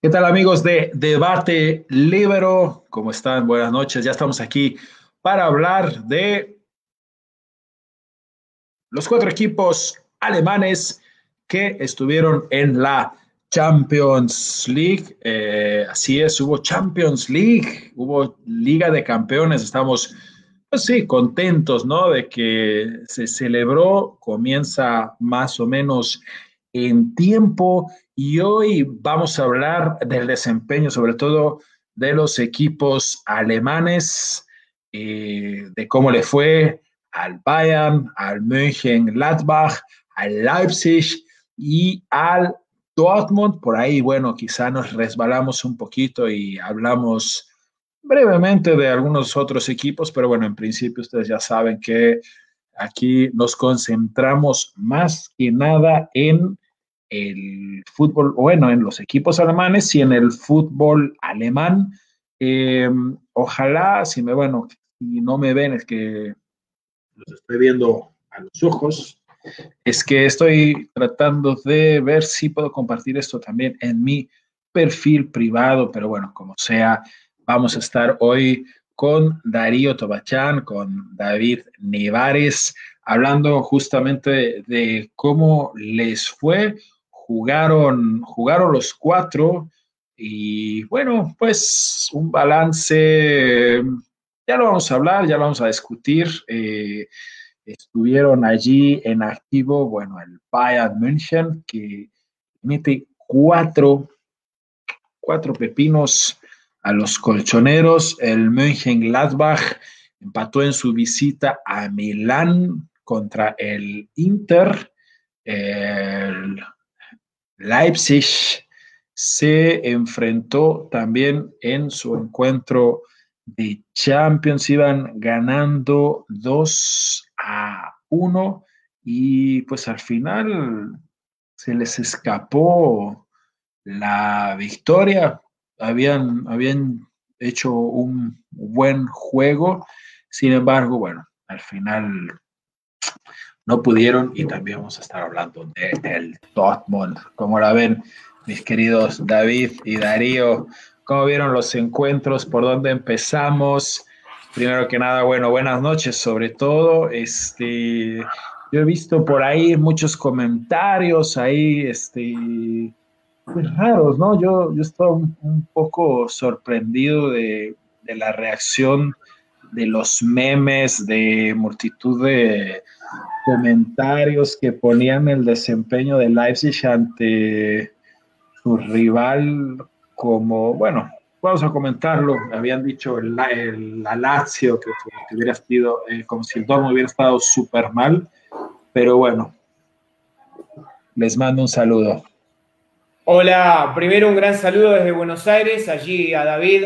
¿Qué tal amigos de Debate Libero? ¿Cómo están? Buenas noches. Ya estamos aquí para hablar de los cuatro equipos alemanes que estuvieron en la Champions League. Eh, así es, hubo Champions League, hubo Liga de Campeones. Estamos, pues sí, contentos, ¿no? De que se celebró, comienza más o menos en tiempo y hoy vamos a hablar del desempeño, sobre todo de los equipos alemanes, eh, de cómo le fue al Bayern, al Mönchengladbach, al Leipzig y al Dortmund. Por ahí, bueno, quizá nos resbalamos un poquito y hablamos brevemente de algunos otros equipos, pero bueno, en principio ustedes ya saben que aquí nos concentramos más que nada en el fútbol, bueno, en los equipos alemanes y en el fútbol alemán. Eh, ojalá, si me, bueno, si no me ven, es que los estoy viendo a los ojos, es que estoy tratando de ver si puedo compartir esto también en mi perfil privado, pero bueno, como sea, vamos a estar hoy con Darío Tobachán, con David Nevares, hablando justamente de cómo les fue jugaron, jugaron los cuatro y bueno, pues un balance, ya lo vamos a hablar, ya lo vamos a discutir. Eh, estuvieron allí en activo, bueno, el Bayern München que mete cuatro, cuatro pepinos a los colchoneros. El Mönchengladbach empató en su visita a Milán contra el Inter. El Leipzig se enfrentó también en su encuentro de Champions, iban ganando 2 a 1 y pues al final se les escapó la victoria. Habían, habían hecho un buen juego, sin embargo, bueno, al final no pudieron y también vamos a estar hablando del de Dortmund. Como la ven, mis queridos David y Darío, ¿cómo vieron los encuentros? ¿Por dónde empezamos? Primero que nada, bueno, buenas noches sobre todo. Este, yo he visto por ahí muchos comentarios ahí, este, pues raros, ¿no? Yo, yo estoy un, un poco sorprendido de, de la reacción de los memes, de multitud de comentarios que ponían el desempeño de Leipzig ante su rival como, bueno, vamos a comentarlo, habían dicho el, la Lazio que, hubiera sido eh, como si el Dortmund hubiera estado súper mal, pero bueno, les mando un saludo. Hola, primero un gran saludo desde Buenos Aires, allí a David,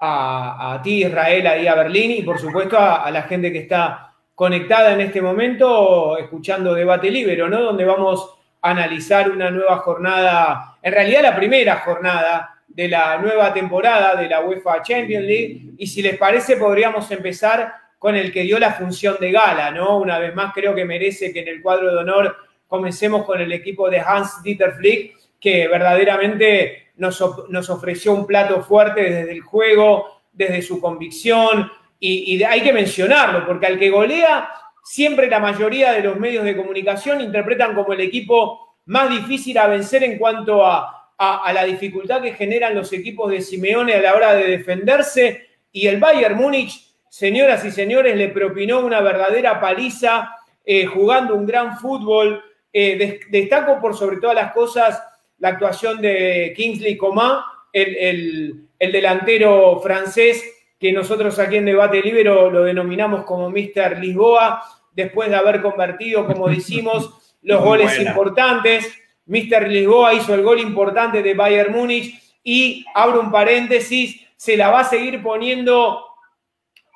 a, ti Israel, ahí a Berlín y por supuesto a, a la gente que está conectada en este momento escuchando Debate Libre, ¿no? Donde vamos a analizar una nueva jornada, en realidad la primera jornada de la nueva temporada de la UEFA Champions League. Y si les parece, podríamos empezar con el que dio la función de gala, ¿no? Una vez más, creo que merece que en el cuadro de honor comencemos con el equipo de Hans Dieter Flick, que verdaderamente nos, ofreció un plato fuerte desde el juego, desde su convicción, y, hay que mencionarlo, porque al que golea, siempre la mayoría de los medios de comunicación interpretan como el equipo más difícil a vencer en cuanto a, la dificultad que generan los equipos de Simeone a la hora de defenderse. Y el Bayern Múnich, señoras y señores, le propinó una verdadera paliza eh, jugando un gran fútbol. Eh, destaco por sobre todas las cosas la actuación de Kingsley Coman, el, el delantero francés que nosotros aquí en Debate Libre lo denominamos como Mr. Lisboa, después de haber convertido, como decimos, los goles importantes. Mr. Lisboa hizo el gol importante de Bayern Múnich y, abro un paréntesis, se la va a seguir poniendo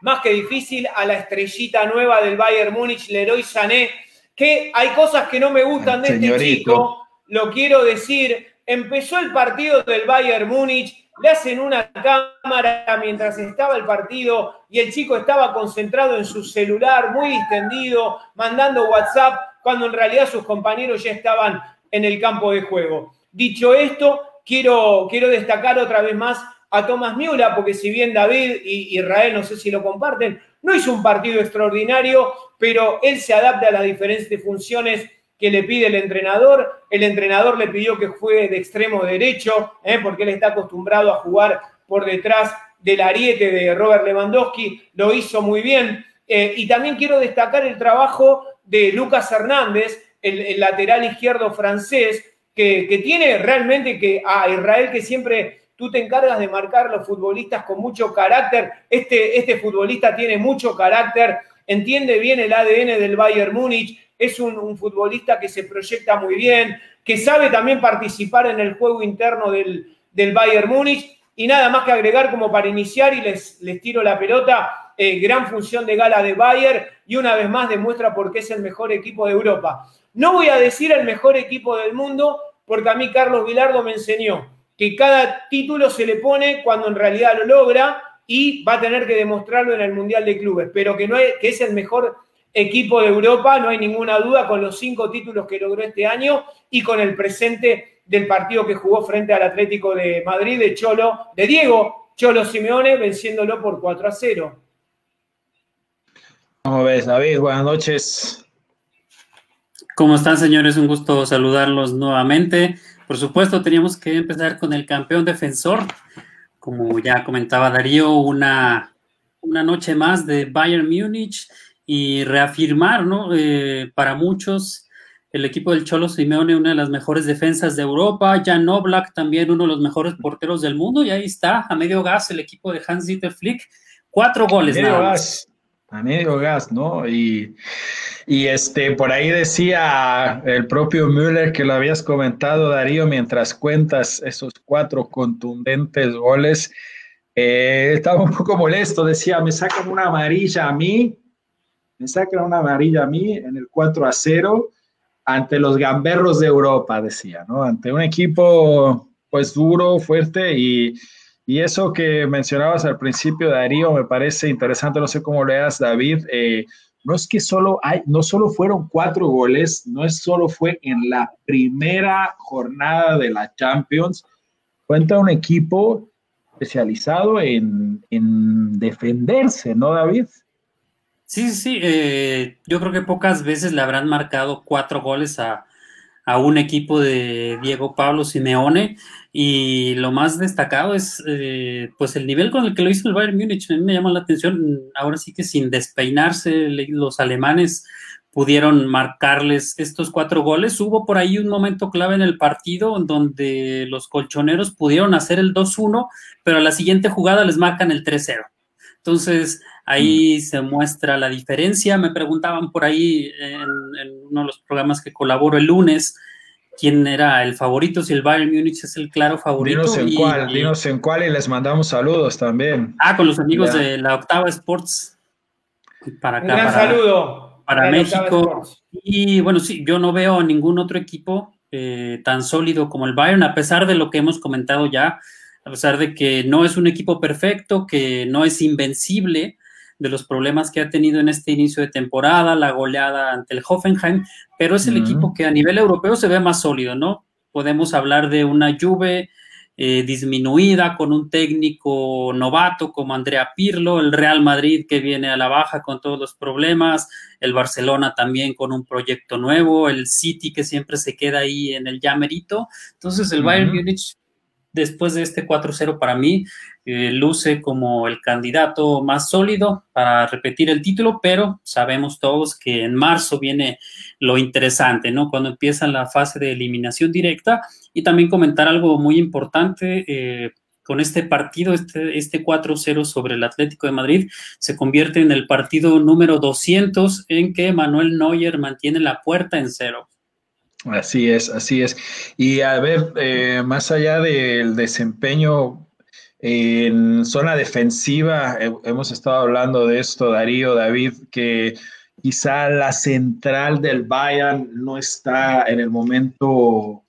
más que difícil a la estrellita nueva del Bayern Múnich, Leroy Sané, que hay cosas que no me gustan de este chico, lo quiero decir, empezó el partido del Bayern Múnich le hacen una cámara mientras estaba el partido y el chico estaba concentrado en su celular, muy distendido, mandando WhatsApp, cuando en realidad sus compañeros ya estaban en el campo de juego. Dicho esto, quiero, quiero destacar otra vez más a Tomás Miula, porque si bien David y Israel, no sé si lo comparten, no hizo un partido extraordinario, pero él se adapta a las diferentes funciones que le pide el entrenador. El entrenador le pidió que juegue de extremo derecho, ¿eh? porque él está acostumbrado a jugar por detrás del ariete de Robert Lewandowski. Lo hizo muy bien. Eh, y también quiero destacar el trabajo de Lucas Hernández, el, lateral izquierdo francés, que, tiene realmente que a Israel que siempre tú te encargas de marcar los futbolistas con mucho carácter. Este, este futbolista tiene mucho carácter, entiende bien el ADN del Bayern Múnich, es un, futbolista que se proyecta muy bien, que sabe también participar en el juego interno del, Bayern Múnich. Y nada más que agregar como para iniciar y les, les tiro la pelota, eh, gran función de gala de Bayern y una vez más demuestra por qué es el mejor equipo de Europa. No voy a decir el mejor equipo del mundo porque a mí Carlos Vilardo me enseñó que cada título se le pone cuando en realidad lo logra y va a tener que demostrarlo en el Mundial de Clubes, pero que, no es, que es el mejor equipo de Europa, no hay ninguna duda, con los cinco títulos que logró este año y con el presente del partido que jugó frente al Atlético de Madrid de Cholo, de Diego Cholo Simeone, venciéndolo por 4 a 0. ¿Cómo ves, David? Buenas noches. ¿Cómo están, señores? Un gusto saludarlos nuevamente. Por supuesto, teníamos que empezar con el campeón defensor. Como ya comentaba Darío, una, una noche más de Bayern Múnich y reafirmar, ¿no? Eh, para muchos, el equipo del Cholo Simeone, una de las mejores defensas de Europa, Jan Oblak también uno de los mejores porteros del mundo, y ahí está, a medio gas, el equipo de Hans-Dieter Flick, cuatro goles. A medio gas, a medio gas, ¿no? Y, y, este, por ahí decía el propio Müller que lo habías comentado, Darío, mientras cuentas esos cuatro contundentes goles. Eh, estaba un poco molesto, decía, me sacan una amarilla a mí me sacan una amarilla a mí en el 4 a 0 ante los gamberros de Europa, decía, ¿no? Ante un equipo pues duro, fuerte y, eso que mencionabas al principio, Darío, me parece interesante, no sé cómo leas, David, eh, no es que solo hay, no solo fueron cuatro goles, no es solo fue en la primera jornada de la Champions, cuenta un equipo especializado en, en defenderse, ¿no, David? Sí, sí. Eh, yo creo que pocas veces le habrán marcado cuatro goles a, un equipo de Diego Pablo Simeone y lo más destacado es eh, pues el nivel con el que lo hizo el Bayern Múnich. A mí me llama la atención, ahora sí que sin despeinarse los alemanes pudieron marcarles estos cuatro goles. Hubo por ahí un momento clave en el partido donde los colchoneros pudieron hacer el 2-1, pero a la siguiente jugada les marcan el 3-0. Entonces, Ahí se muestra la diferencia. Me preguntaban por ahí en, uno de los programas que colaboro el lunes quién era el favorito, si el Bayern Múnich es el claro favorito. Dinos en cuál, dinos en cuál y les mandamos saludos también. Ah, con los amigos de la Octava Sports. Para acá, Un gran saludo. Para México. Y bueno, sí, yo no veo ningún otro equipo eh, tan sólido como el Bayern, a pesar de lo que hemos comentado ya, a pesar de que no es un equipo perfecto, que no es invencible, de los problemas que ha tenido en este inicio de temporada, la goleada ante el Hoffenheim, pero es el equipo que a nivel europeo se ve más sólido, ¿no? Podemos hablar de una Juve eh, disminuida con un técnico novato como Andrea Pirlo, el Real Madrid que viene a la baja con todos los problemas, el Barcelona también con un proyecto nuevo, el City que siempre se queda ahí en el llamerito. Entonces el Bayern Múnich después de este 4-0 para mí eh, luce como el candidato más sólido para repetir el título, pero sabemos todos que en marzo viene lo interesante, ¿no? Cuando empieza la fase de eliminación directa y también comentar algo muy importante. Eh, con este partido, este, este 4-0 sobre el Atlético de Madrid, se convierte en el partido número 200 en que Manuel Neuer mantiene la puerta en cero. Así es, así es. Y a ver, eh, más allá del desempeño en zona defensiva, hemos estado hablando de esto, Darío, David, que quizá la central del Bayern no está en el momento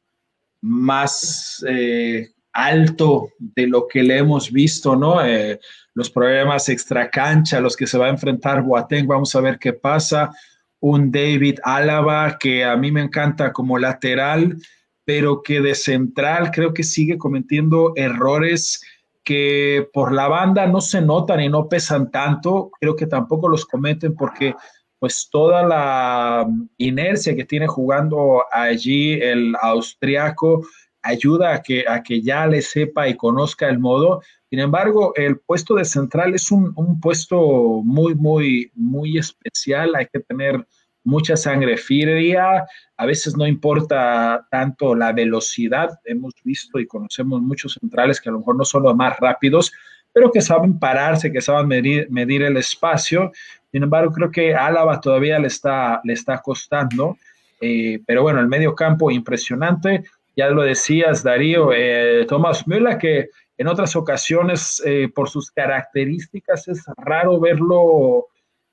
más eh, alto de lo que le hemos visto, ¿no? Eh, los problemas extracancha, los que se va a enfrentar Boateng, vamos a ver qué pasa un David Álava que a mí me encanta como lateral, pero que de central creo que sigue cometiendo errores que por la banda no se notan y no pesan tanto, creo que tampoco los cometen porque pues toda la inercia que tiene jugando allí el austriaco ayuda a que, a que ya le sepa y conozca el modo. Sin embargo, el puesto de central es un, un puesto muy, muy, muy especial. Hay que tener mucha sangre fría, a veces no importa tanto la velocidad, hemos visto y conocemos muchos centrales que a lo mejor no son los más rápidos, pero que saben pararse, que saben medir, medir el espacio. Sin embargo, creo que Álava todavía le está, le está costando, eh, pero bueno, el medio campo impresionante. Ya lo decías, Darío, eh, Tomás Müller, que en otras ocasiones, eh, por sus características, es raro verlo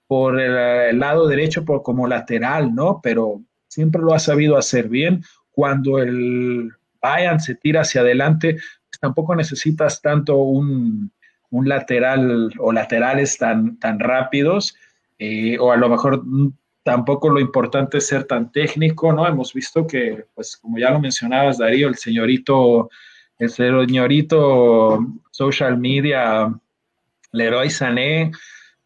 por el, lado derecho por, como lateral, ¿no? Pero siempre lo ha sabido hacer bien. Cuando el Bayern se tira hacia adelante, pues tampoco necesitas tanto un, un, lateral o laterales tan, tan rápidos, eh, o a lo mejor tampoco lo importante es ser tan técnico, ¿no? Hemos visto que, pues como ya lo mencionabas, Darío, el señorito, el señorito social media, Leroy Sané,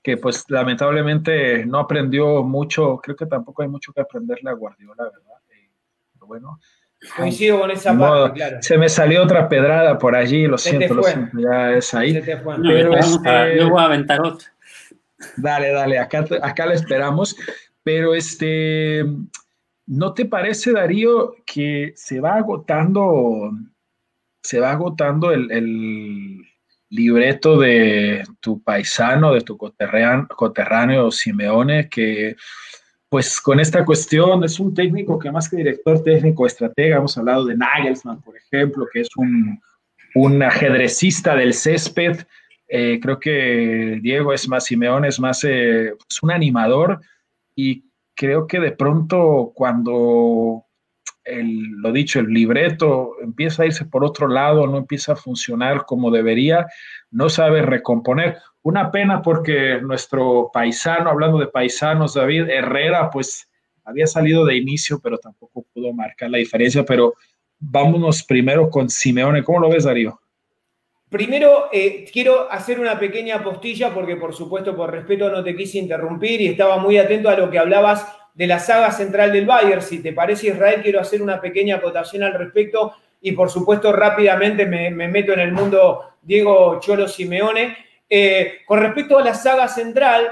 que pues lamentablemente no aprendió mucho, creo que tampoco hay mucho que aprenderle a Guardiola, ¿verdad? Eh, pero bueno. Coincido con esa parte, claro. Se me salió otra pedrada por allí, lo siento, lo siento, ya es ahí. pero este, yo voy a aventar otra. Dale, dale, acá, acá la esperamos. Pero este, ¿no te parece, Darío, que se va agotando, se va agotando el libreto de tu paisano, de tu coterráneo Simeone, que pues con esta cuestión es un técnico que más que director técnico, estratega, hemos hablado de Nagelsmann, por ejemplo, que es un, un ajedrecista del césped. Eh, creo que Diego es más, Simeone es más eh, pues, un animador y creo que de pronto cuando el, lo dicho, el libreto empieza a irse por otro lado, no empieza a funcionar como debería, no sabe recomponer. Una pena porque nuestro paisano, hablando de paisanos, David Herrera, pues había salido de inicio, pero tampoco pudo marcar la diferencia. Pero vámonos primero con Simeone. ¿Cómo lo ves, Darío? Primero, eh, quiero hacer una pequeña postilla porque, por supuesto, por respeto no te quise interrumpir y estaba muy atento a lo que hablabas de la saga central del Bayern. Si te parece, Israel, quiero hacer una pequeña acotación al respecto y, por supuesto, rápidamente me, meto en el mundo Diego Cholo Simeone. Eh, con respecto a la saga central,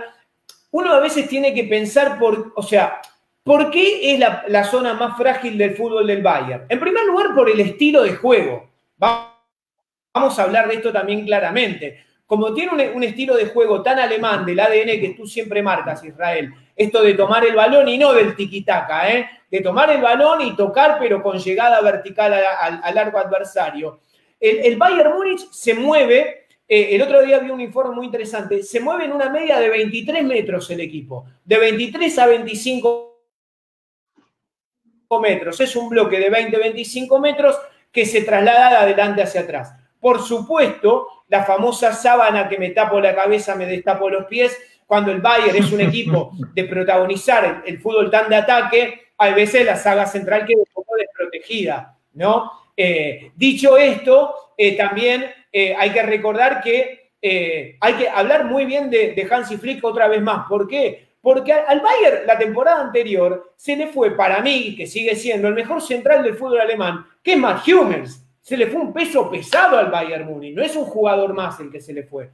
uno a veces tiene que pensar por, o sea, ¿por qué es la, zona más frágil del fútbol del Bayern? En primer lugar, por el estilo de juego. Vamos a hablar de esto también claramente. Como tiene un, estilo de juego tan alemán del ADN que tú siempre marcas, Israel, esto de tomar el balón y no del tiquitaca, ¿eh? de tomar el balón y tocar, pero con llegada vertical al, arco adversario. El, Bayern Múnich se mueve, eh, el otro día vi un informe muy interesante, se mueve en una media de 23 metros el equipo, de 23 a 25 metros. Es un bloque de 20-25 metros que se traslada de adelante hacia atrás. Por supuesto, la famosa sábana que me tapo la cabeza, me destapo los pies, cuando el Bayern es un equipo de protagonizar el, fútbol tan de ataque, a veces la saga central queda un poco desprotegida, ¿no? Eh, dicho esto, eh, también eh, hay que recordar que hay que hablar muy bien de, de, Hansi Flick otra vez más. ¿Por qué? Porque al Bayern la temporada anterior se le fue para mí, que sigue siendo el mejor central del fútbol alemán, que es Matt Hummels. Se le fue un peso pesado al Bayern Múnich, no es un jugador más el que se le fue.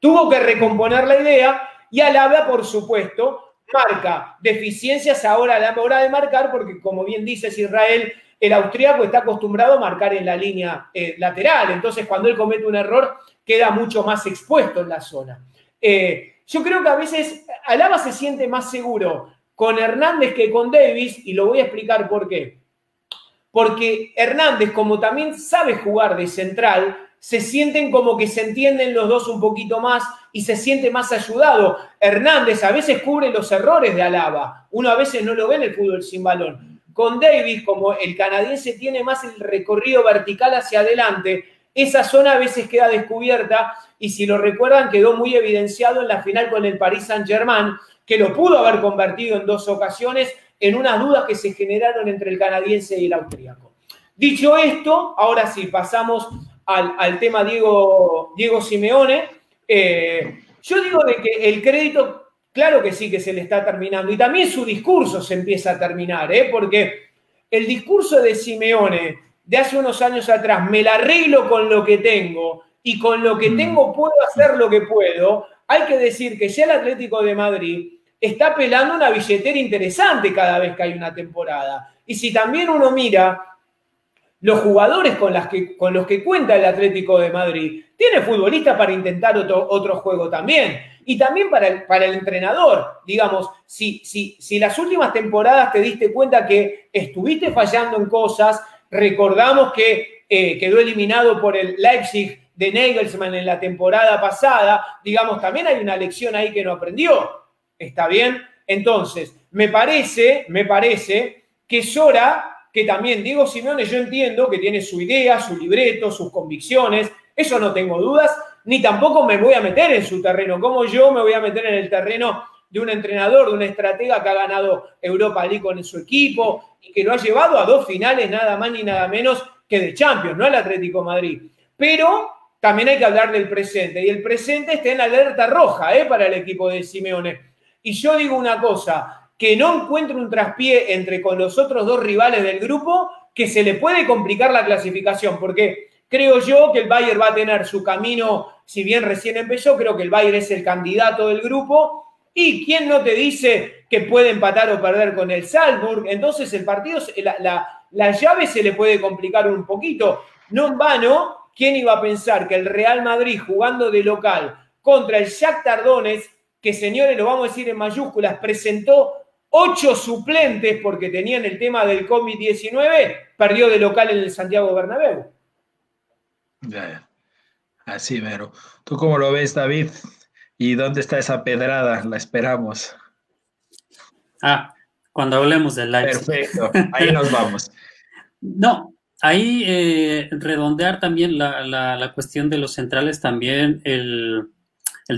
Tuvo que recomponer la idea y Alaba, por supuesto, marca deficiencias ahora a la hora de marcar, porque como bien dices Israel, el austríaco está acostumbrado a marcar en la línea eh, lateral. Entonces, cuando él comete un error, queda mucho más expuesto en la zona. Eh, yo creo que a veces Alaba se siente más seguro con Hernández que con Davis, y lo voy a explicar por qué. Porque Hernández, como también sabe jugar de central, se sienten como que se entienden los dos un poquito más y se siente más ayudado. Hernández a veces cubre los errores de Alaba, uno a veces no lo ve en el fútbol sin balón. Con Davis, como el canadiense tiene más el recorrido vertical hacia adelante, esa zona a veces queda descubierta y si lo recuerdan quedó muy evidenciado en la final con el Paris Saint-Germain, que lo pudo haber convertido en dos ocasiones en unas dudas que se generaron entre el canadiense y el austríaco. Dicho esto, ahora sí, pasamos al, tema Diego, Diego Simeone. Eh, yo digo de que el crédito, claro que sí que se le está terminando, y también su discurso se empieza a terminar, ¿eh? porque el discurso de Simeone de hace unos años atrás, me la arreglo con lo que tengo y con lo que mm. tengo puedo hacer lo que puedo, hay que decir que ya el Atlético de Madrid está pelando una billetera interesante cada vez que hay una temporada. Y si también uno mira los jugadores con, los que cuenta el Atlético de Madrid, tiene futbolistas para intentar otro, juego también. Y también para el, entrenador, digamos, si, si, si las últimas temporadas te diste cuenta que estuviste fallando en cosas, recordamos que eh, quedó eliminado por el Leipzig de Nagelsmann en la temporada pasada, digamos, también hay una lección ahí que no aprendió. ¿Está bien? Entonces, me parece, me parece que es hora que también Diego Simeone, yo entiendo que tiene su idea, su libreto, sus convicciones, eso no tengo dudas, ni tampoco me voy a meter en su terreno, como yo me voy a meter en el terreno de un entrenador, de un estratega que ha ganado Europa League con su equipo y que lo ha llevado a dos finales nada más ni nada menos que de Champions, no al Atlético Madrid. Pero también hay que hablar del presente y el presente está en alerta roja ¿eh? para el equipo de Simeone. Y yo digo una cosa, que no encuentre un traspié entre con los otros dos rivales del grupo que se le puede complicar la clasificación, porque creo yo que el Bayern va a tener su camino, si bien recién empezó, creo que el Bayern es el candidato del grupo. ¿Y quién no te dice que puede empatar o perder con el Salzburg? Entonces el partido, la, llave se le puede complicar un poquito. No en vano, ¿quién iba a pensar que el Real Madrid jugando de local contra el Shakhtar Donetsk, que señores, lo vamos a decir en mayúsculas, presentó ocho suplentes porque tenían el tema del COVID-19, perdió de local en el Santiago Bernabéu. Ya, Así, pero ¿tú cómo lo ves, David? ¿Y dónde está esa pedrada? La esperamos. Ah, cuando hablemos del live. Perfecto, ahí nos vamos. No, ahí eh, redondear también la, cuestión de los centrales, también el,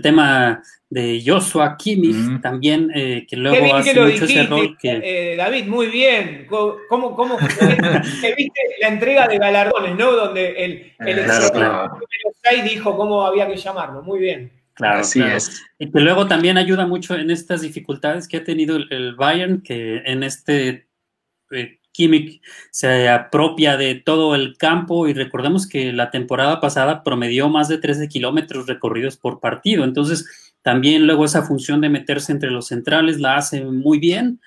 tema de Joshua Kimmich, también, eh, que luego hace mucho ese rol que... Eh, David, muy bien. ¿Cómo, cómo viste la entrega de galardones, no? Donde el, el claro, dijo cómo había que llamarlo. Muy bien. Claro, Así es. Y que luego también ayuda mucho en estas dificultades que ha tenido el, Bayern, que en este eh, Kimmich se apropia de todo el campo y recordemos que la temporada pasada promedió más de 13 kilómetros recorridos por partido. Entonces, también luego esa función de meterse entre los centrales la hace muy bien.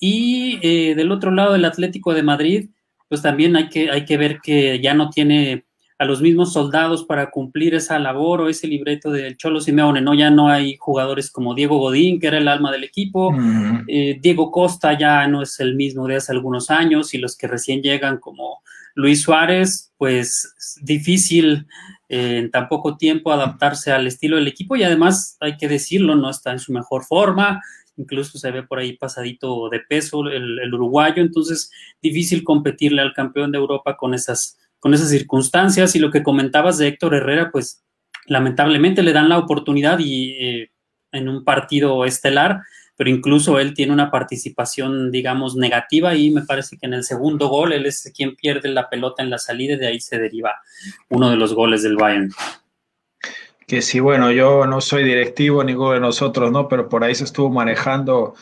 Y eh, del otro lado, el Atlético de Madrid, pues también hay que, hay que ver que ya no tiene a los mismos soldados para cumplir esa labor o ese libreto del Cholo Simeone, ¿no? Ya no hay jugadores como Diego Godín, que era el alma del equipo, eh, Diego Costa ya no es el mismo de hace algunos años, y los que recién llegan como Luis Suárez, pues difícil en tan poco tiempo adaptarse al estilo del equipo y además hay que decirlo, no está en su mejor forma, incluso se ve por ahí pasadito de peso el, uruguayo, entonces difícil competirle al campeón de Europa con esas, con esas circunstancias y lo que comentabas de Héctor Herrera, pues lamentablemente le dan la oportunidad y eh, en un partido estelar pero incluso él tiene una participación, digamos, negativa y me parece que en el segundo gol él es quien pierde la pelota en la salida y de ahí se deriva uno de los goles del Bayern. Que sí, bueno, yo no soy directivo, ninguno de nosotros, ¿no? Pero por ahí se estuvo manejando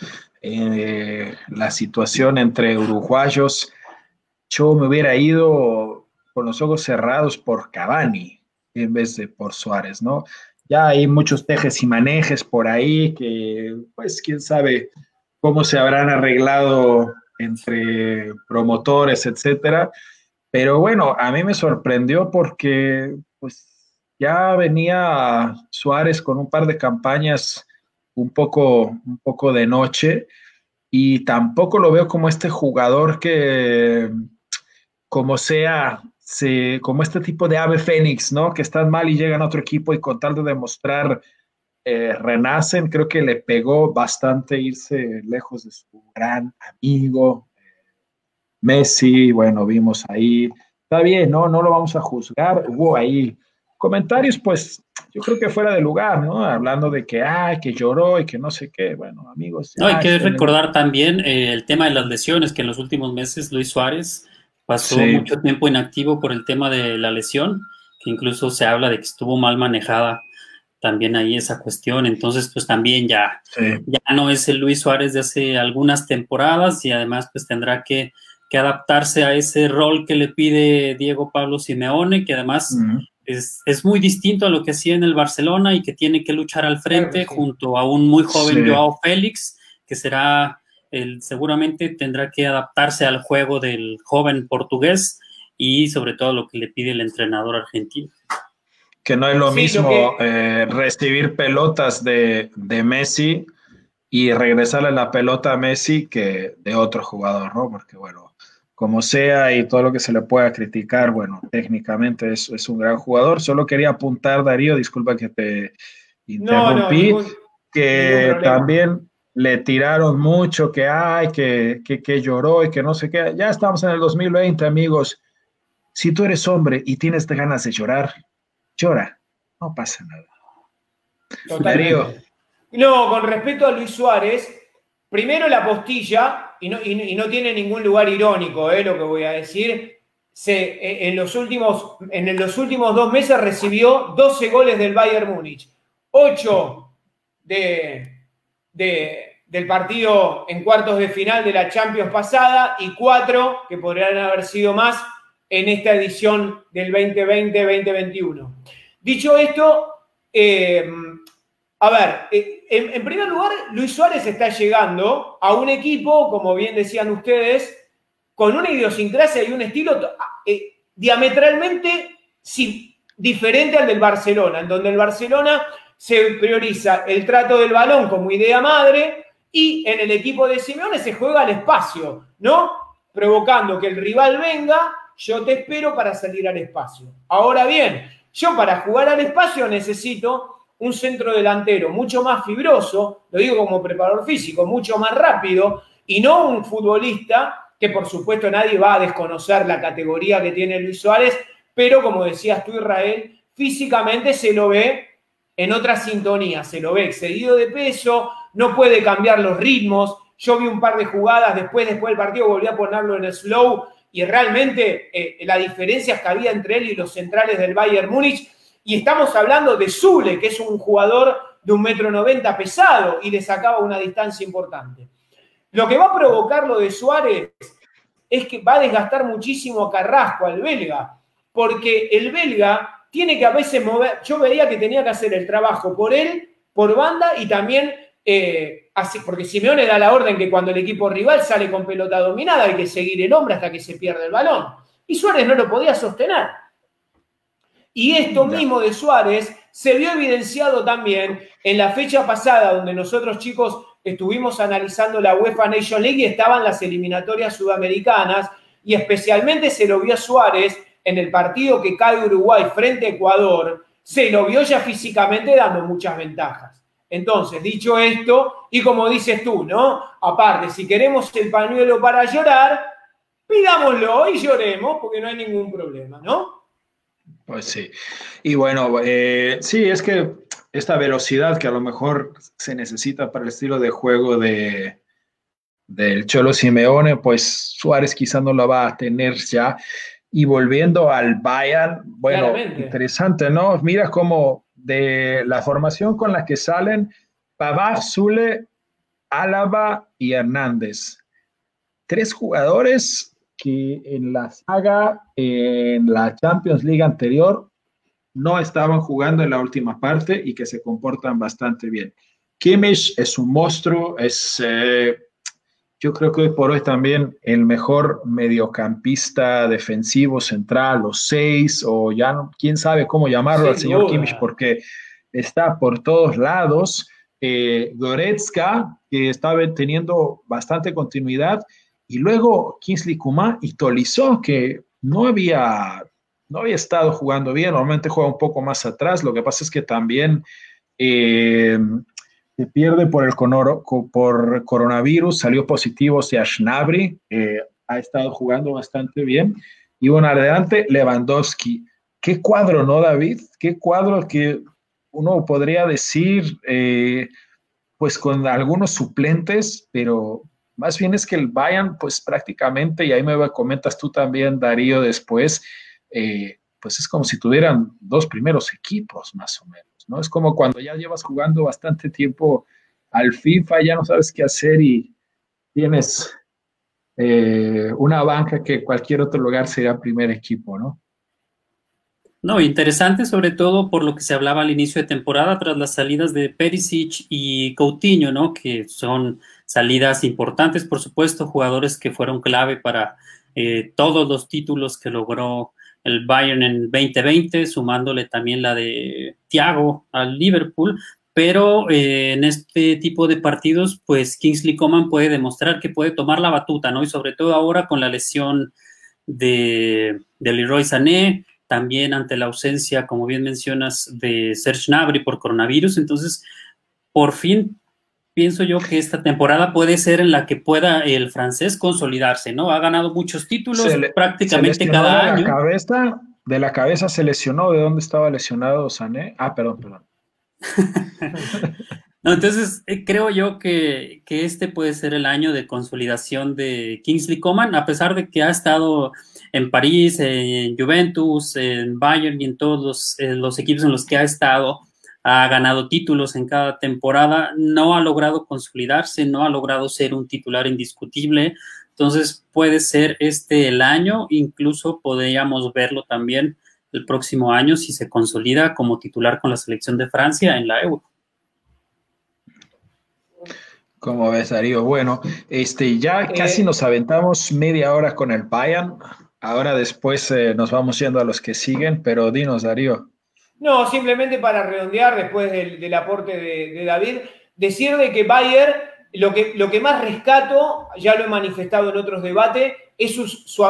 eh, la situación entre uruguayos. Yo me hubiera ido con los ojos cerrados por Cavani en vez de por Suárez, ¿no? Ya hay muchos tejes y manejes por ahí que, pues, quién sabe cómo se habrán arreglado entre promotores, etcétera. Pero bueno, a mí me sorprendió porque, pues, ya venía Suárez con un par de campañas un poco, un poco de noche y tampoco lo veo como este jugador que, como sea, como este tipo de ave fénix, ¿no? Que están mal y llegan a otro equipo y con tal de demostrar eh, renacen, creo que le pegó bastante irse lejos de su gran amigo Messi, bueno, vimos ahí, está bien, ¿no? No lo vamos a juzgar, hubo ahí comentarios, pues yo creo que fuera de lugar, ¿no? Hablando de que, ay, que lloró y que no sé qué, bueno, amigos. No, hay que recordar también eh, el tema de las lesiones, que en los últimos meses Luis Suárez pasó mucho tiempo inactivo por el tema de la lesión, que incluso se habla de que estuvo mal manejada también ahí esa cuestión. Entonces, pues también ya, ya no es el Luis Suárez de hace algunas temporadas y además pues tendrá que, adaptarse a ese rol que le pide Diego Pablo Simeone, que además es, muy distinto a lo que hacía en el Barcelona y que tiene que luchar al frente junto a un muy joven Joao Félix, que será, el, seguramente tendrá que adaptarse al juego del joven portugués y sobre todo lo que le pide el entrenador argentino que no es lo mismo eh, recibir pelotas de, Messi y regresarle la pelota a Messi que de otro jugador, ¿no? Porque bueno, como sea y todo lo que se le pueda criticar, bueno, técnicamente es, es un gran jugador. Solo quería apuntar, Darío, disculpa que te interrumpí, que también le tiraron mucho, que hay, que, que, que lloró y que no sé qué. Ya estamos en el 2020, amigos. Si tú eres hombre y tienes ganas de llorar, llora, no pasa nada. No, con respecto a Luis Suárez, primero la postilla, y no, no tiene ningún lugar irónico eh, lo que voy a decir, se, eh, en, los últimos, en los últimos dos meses recibió 12 goles del Bayern Múnich, 8 de, del partido en cuartos de final de la Champions pasada y 4 que podrían haber sido más en esta edición del 2020-2021. Dicho esto, eh, a ver, eh, en, primer lugar, Luis Suárez está llegando a un equipo, como bien decían ustedes, con una idiosincrasia y un estilo eh, diametralmente diferente al del Barcelona, en donde el Barcelona se prioriza el trato del balón como idea madre y en el equipo de Simeone se juega al espacio, ¿no? Provocando que el rival venga yo te espero para salir al espacio. Ahora bien, yo para jugar al espacio necesito un centro delantero mucho más fibroso, lo digo como preparador físico, mucho más rápido, y no un futbolista que por supuesto nadie va a desconocer la categoría que tiene Luis Suárez, pero como decías tú Israel, físicamente se lo ve en otra sintonía, se lo ve excedido de peso, no puede cambiar los ritmos. Yo vi un par de jugadas después, después del partido, volví a ponerlo en slow y realmente eh, la diferencia que había entre él y los centrales del Bayern Múnich. Y estamos hablando de Zule, que es un jugador de un metro noventa pesado y le sacaba una distancia importante. Lo que va a provocar lo de Suárez es que va a desgastar muchísimo a Carrasco, al belga, porque el belga tiene que a veces mover, yo veía que tenía que hacer el trabajo por él, por banda y también eh, así, porque Simeone da la orden que cuando el equipo rival sale con pelota dominada hay que seguir el hombre hasta que se pierde el balón. Y Suárez no lo podía sostener. Y esto mismo de Suárez se vio evidenciado también en la fecha pasada, donde nosotros chicos estuvimos analizando la UEFA Nation League y estaban las eliminatorias sudamericanas, y especialmente se lo vio a Suárez en el partido que cae Uruguay frente a Ecuador, se lo vio ya físicamente dando muchas ventajas. Entonces, dicho esto, y como dices tú, ¿no? Aparte, si queremos el pañuelo para llorar, pidámoslo y lloremos, porque no hay ningún problema, ¿no? Pues sí. Y bueno, eh, sí, es que esta velocidad que a lo mejor se necesita para el estilo de juego de del Cholo Simeone, pues Suárez quizá no lo va a tener ya. Y volviendo al Bayern, bueno, interesante, ¿no? Mira cómo de la formación con la que salen Pavard, Zule, Álava y Hernández. Tres jugadores que en la saga, en la Champions League anterior, no estaban jugando en la última parte y que se comportan bastante bien. Kimmich es un monstruo, es eh, yo creo que hoy por hoy también el mejor mediocampista defensivo central, o seis, o ya no, quién sabe cómo llamarlo al señor Kimmich, porque está por todos lados. Eh, Goretzka, que estaba teniendo bastante continuidad, y luego Kingsley Kuma y Tolizó, que no había, no había estado jugando bien, normalmente juega un poco más atrás, lo que pasa es que también eh, se pierde por el por coronavirus, salió positivo sea Schnabri, eh, ha estado jugando bastante bien. Y bueno, adelante, Lewandowski. Qué cuadro, ¿no, David? Qué cuadro que uno podría decir, eh, pues con algunos suplentes, pero más bien es que el Bayern, pues prácticamente, y ahí me comentas tú también, Darío, después, eh, pues es como si tuvieran dos primeros equipos, más o menos, ¿no? Es como cuando ya llevas jugando bastante tiempo al FIFA, ya no sabes qué hacer y tienes eh, una banca que cualquier otro lugar sería primer equipo, ¿no? No, interesante sobre todo por lo que se hablaba al inicio de temporada tras las salidas de Perisic y Coutinho, ¿no? Que son salidas importantes, por supuesto, jugadores que fueron clave para eh, todos los títulos que logró el Bayern en 2020, sumándole también la de Thiago al Liverpool, pero eh, en este tipo de partidos, pues Kingsley Coman puede demostrar que puede tomar la batuta, ¿no? Y sobre todo ahora con la lesión de, de Leroy Sané, también ante la ausencia, como bien mencionas, de Serge Gnabry por coronavirus. Entonces, por fin pienso yo que esta temporada puede ser en la que pueda el francés consolidarse, ¿no? Ha ganado muchos títulos prácticamente cada de año. La cabeza, de la cabeza se lesionó, ¿de dónde estaba lesionado Sané? Ah, perdón, perdón. no, entonces eh, creo yo que, que, este puede ser el año de consolidación de Kingsley Coman, a pesar de que ha estado en París, en Juventus, en Bayern y en todos los, equipos en los que ha estado, ha ganado títulos en cada temporada, no ha logrado consolidarse, no ha logrado ser un titular indiscutible. Entonces puede ser este el año, incluso podríamos verlo también el próximo año si se consolida como titular con la selección de Francia en la Euro. ¿Cómo ves, Darío? Bueno, este, ya eh, casi nos aventamos media hora con el Bayern. Ahora después eh, nos vamos yendo a los que siguen, pero dinos, Darío. No, simplemente para redondear después del, aporte de, David, decir de que Bayer, lo que, lo que más rescato, ya lo he manifestado en otros debates, es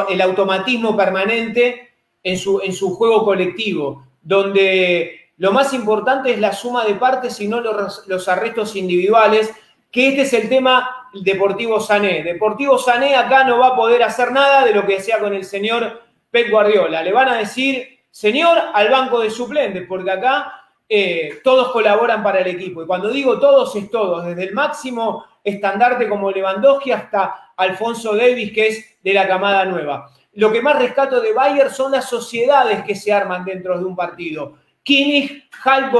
el automatismo permanente en su, en su juego colectivo, donde lo más importante es la suma de partes y no los, los arrestos individuales, que este es el tema Deportivo Sané. Deportivo Sané acá no va a poder hacer nada de lo que decía con el señor Pep Guardiola. Le van a decir, señor, al banco de suplentes, porque acá eh, todos colaboran para el equipo. Y cuando digo todos, es todos, desde el máximo estandarte como Lewandowski hasta Alfonso Davis, que es de la camada nueva. Lo que más rescato de Bayern son las sociedades que se arman dentro de un partido. Kimmich, Hal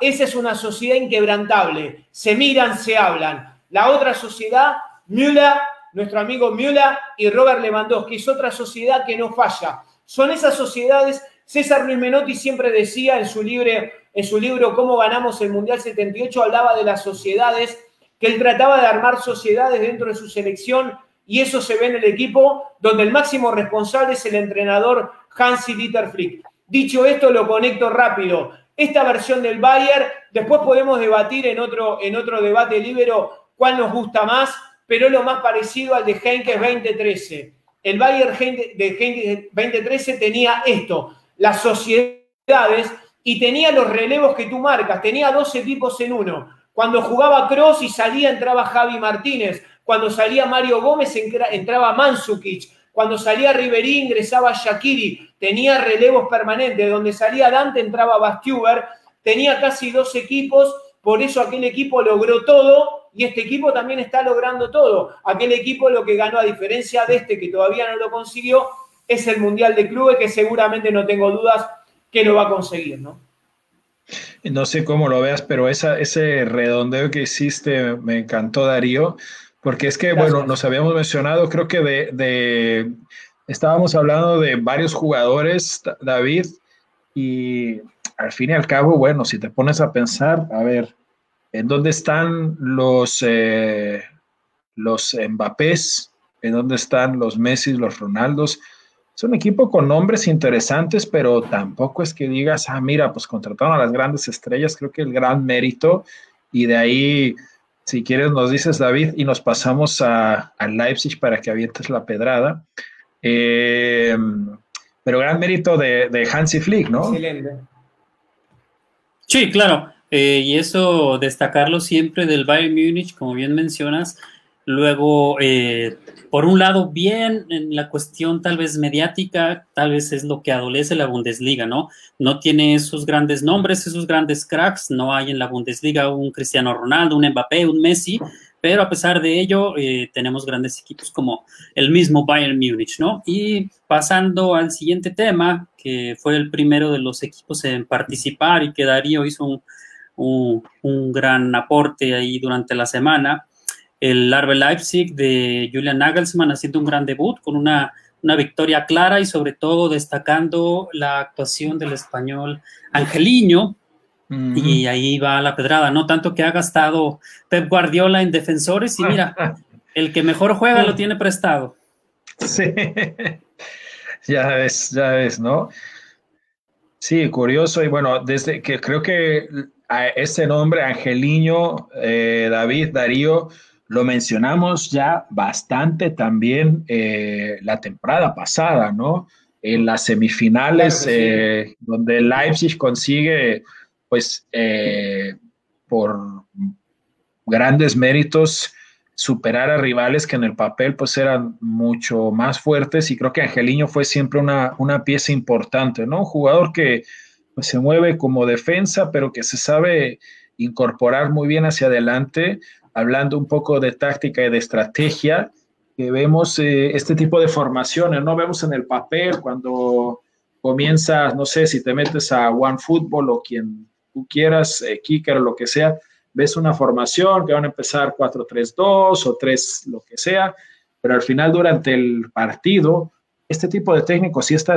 esa es una sociedad inquebrantable. Se miran, se hablan. La otra sociedad, Müller, nuestro amigo Müller y Robert Lewandowski, es otra sociedad que no falla. Son esas sociedades, César Luis Menotti siempre decía en su, en su libro Cómo ganamos el Mundial 78, hablaba de las sociedades, que él trataba de armar sociedades dentro de su selección y eso se ve en el equipo, donde el máximo responsable es el entrenador Hansi Dieter Flick. Dicho esto, lo conecto rápido. Esta versión del Bayern, después podemos debatir en otro, en otro debate libero cuál nos gusta más, pero lo más parecido al de Henkes 2013. El Bayern de Henkes 2013 tenía esto, las sociedades y tenía los relevos que tú marcas, tenía dos equipos en uno. Cuando jugaba Cross y salía entraba Javi Martínez, cuando salía Mario Gómez entraba Mansukic, cuando salía Riverí ingresaba Shakiri, tenía relevos permanentes, donde salía Dante entraba Bastuber, tenía casi dos equipos, por eso aquel equipo logró todo. Y este equipo también está logrando todo. Aquel equipo lo que ganó, a diferencia de este que todavía no lo consiguió, es el Mundial de Clubes, que seguramente no tengo dudas que lo va a conseguir, ¿no? No sé cómo lo veas, pero esa, ese redondeo que hiciste me encantó, Darío, porque es que, bueno, nos habíamos mencionado, creo que de, de, estábamos hablando de varios jugadores, David, y al fin y al cabo, bueno, si te pones a pensar, a ver, ¿En dónde están los, eh, los Mbappés? ¿En dónde están los Messi, los Ronaldos? Es un equipo con nombres interesantes, pero tampoco es que digas, ah, mira, pues contrataron a las grandes estrellas, creo que el gran mérito, y de ahí, si quieres, nos dices, David, y nos pasamos a, Leipzig para que avientes la pedrada. Eh, pero gran mérito de, de Hansi Flick, ¿no? Excelente. Sí, claro. Eh, y eso destacarlo siempre del Bayern Múnich, como bien mencionas, Luego, eh, por un lado, bien en la cuestión tal vez mediática, tal vez es lo que adolece la Bundesliga, ¿no? No tiene esos grandes nombres, esos grandes cracks, no hay en la Bundesliga un Cristiano Ronaldo, un Mbappé, un Messi, pero a pesar de ello, eh, tenemos grandes equipos como el mismo Bayern Múnich, ¿no? Y pasando al siguiente tema, que fue el primero de los equipos en participar y que Darío hizo un, un, un gran aporte ahí durante la semana el Arbe Leipzig de Julian Nagelsmann haciendo un gran debut con una, victoria clara y sobre todo destacando la actuación del español Angeliño. Y ahí va la pedrada, no tanto que ha gastado Pep Guardiola en defensores y mira, el que mejor juega lo tiene prestado. Sí, ya ves, ya ves, ¿no? Sí, curioso y bueno, desde que creo que a ese nombre, Angeliño, eh, David, Darío, lo mencionamos ya bastante también eh, la temporada pasada, ¿no? En las semifinales, eh, donde Leipzig consigue, pues, eh, por grandes méritos, superar a rivales que en el papel, pues, eran mucho más fuertes. Y creo que Angeliño fue siempre una, una pieza importante, ¿no? Un jugador que pues, se mueve como defensa, pero que se sabe incorporar muy bien hacia adelante hablando un poco de táctica y de estrategia, que vemos eh, este tipo de formaciones, ¿no? Vemos en el papel cuando comienzas, no sé, si te metes a One Football o quien tú quieras, eh, Kicker o lo que sea, ves una formación que van a empezar 4-3-2 o 3, lo que sea, pero al final durante el partido, este tipo de técnicos y esta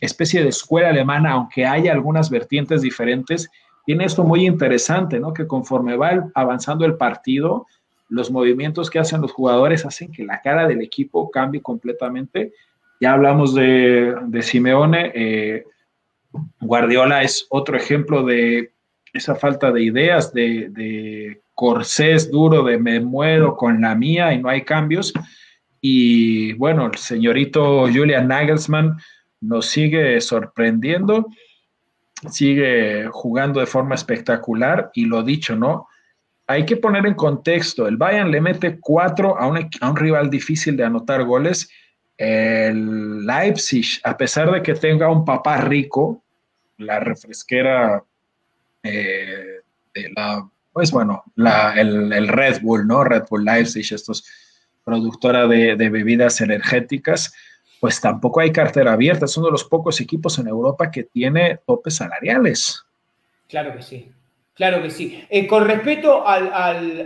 especie de escuela alemana, aunque haya algunas vertientes diferentes, tiene esto muy interesante, ¿no? Que conforme va avanzando el partido, los movimientos que hacen los jugadores hacen que la cara del equipo cambie completamente. Ya hablamos de, Simeone, eh, Guardiola es otro ejemplo de esa falta de ideas, de, de corsés duro, de me muero con la mía y no hay cambios. Y bueno, el señorito Julian Nagelsmann nos sigue sorprendiendo sigue jugando de forma espectacular y lo dicho, ¿no? Hay que poner en contexto, el Bayern le mete cuatro a un, a un rival difícil de anotar goles. El Leipzig, a pesar de que tenga un papá rico, la refresquera eh, de la, pues bueno, el, Red Bull, ¿no? Red Bull Leipzig, estos productora de bebidas energéticas, pues tampoco hay cartera abierta. Es uno de los pocos equipos en Europa que tiene topes salariales. Claro que sí, claro que sí. Eh, con respecto al,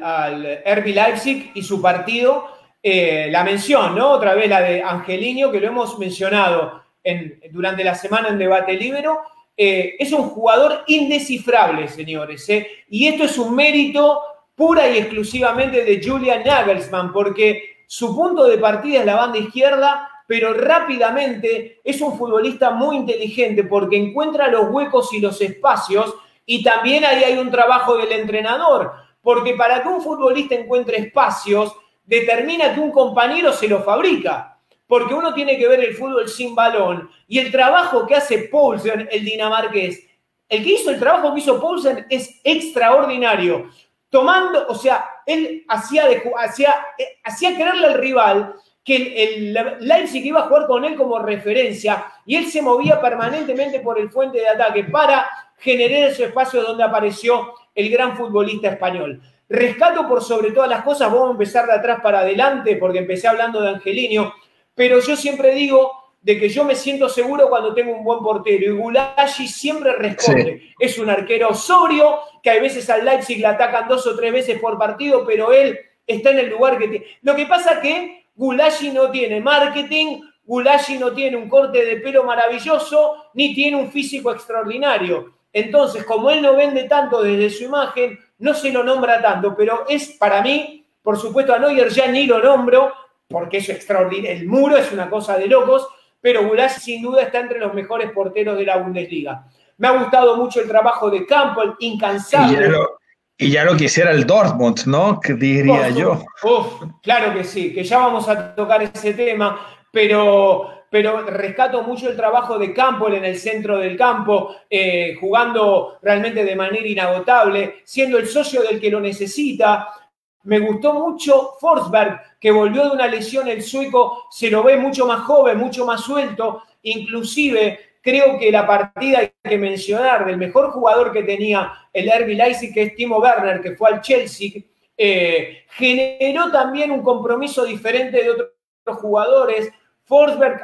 al, Leipzig y su partido, eh, la mención, ¿no? Otra vez la de Angelino, que lo hemos mencionado en, durante la semana en Debate Libero. Eh, es un jugador indescifrable, señores. Y esto es un mérito pura y exclusivamente de Julian Nagelsmann, porque su punto de partida es la banda izquierda pero rápidamente es un futbolista muy inteligente porque encuentra los huecos y los espacios y también ahí hay un trabajo del entrenador, porque para que un futbolista encuentre espacios, determina que un compañero se lo fabrica, porque uno tiene que ver el fútbol sin balón y el trabajo que hace Poulsen, el dinamarqués, el que hizo el trabajo que hizo Poulsen es extraordinario. Tomando, o sea, él hacía, hacía, eh, hacía creerle al rival que el, Leipzig iba a jugar con él como referencia y él se movía permanentemente por el fuente de ataque para generar ese espacio donde apareció el gran futbolista español. Rescato por sobre todas las cosas, vamos a empezar de atrás para adelante porque empecé hablando de Angelino, pero yo siempre digo de que yo me siento seguro cuando tengo un buen portero y Gulagi siempre responde. Es un arquero sobrio, que a veces al Leipzig le atacan dos o tres veces por partido, pero él está en el lugar que tiene. Lo que pasa que Gulashi no tiene marketing, Gulashi no tiene un corte de pelo maravilloso, ni tiene un físico extraordinario. Entonces, como él no vende tanto desde su imagen, no se lo nombra tanto, pero es para mí, por supuesto a Neuer ya ni lo nombro, porque es extraordinario. El muro es una cosa de locos, pero Gulashi sin duda está entre los mejores porteros de la Bundesliga. Me ha gustado mucho el trabajo de Campbell, incansable. Y ya lo quisiera el Dortmund, ¿no? Que diría yo. claro que sí, que ya vamos a tocar ese tema, pero, pero rescato mucho el trabajo de Campbell en el centro del campo, eh, jugando realmente de manera inagotable, siendo el socio del que lo necesita. Me gustó mucho Forsberg, que volvió de una lesión, el sueco se lo ve mucho más joven, mucho más suelto, inclusive creo que la partida hay que mencionar del mejor jugador que tenía el RB Leipzig, que es Timo Werner, que fue al Chelsea, eh, generó también un compromiso diferente de otros jugadores. Forsberg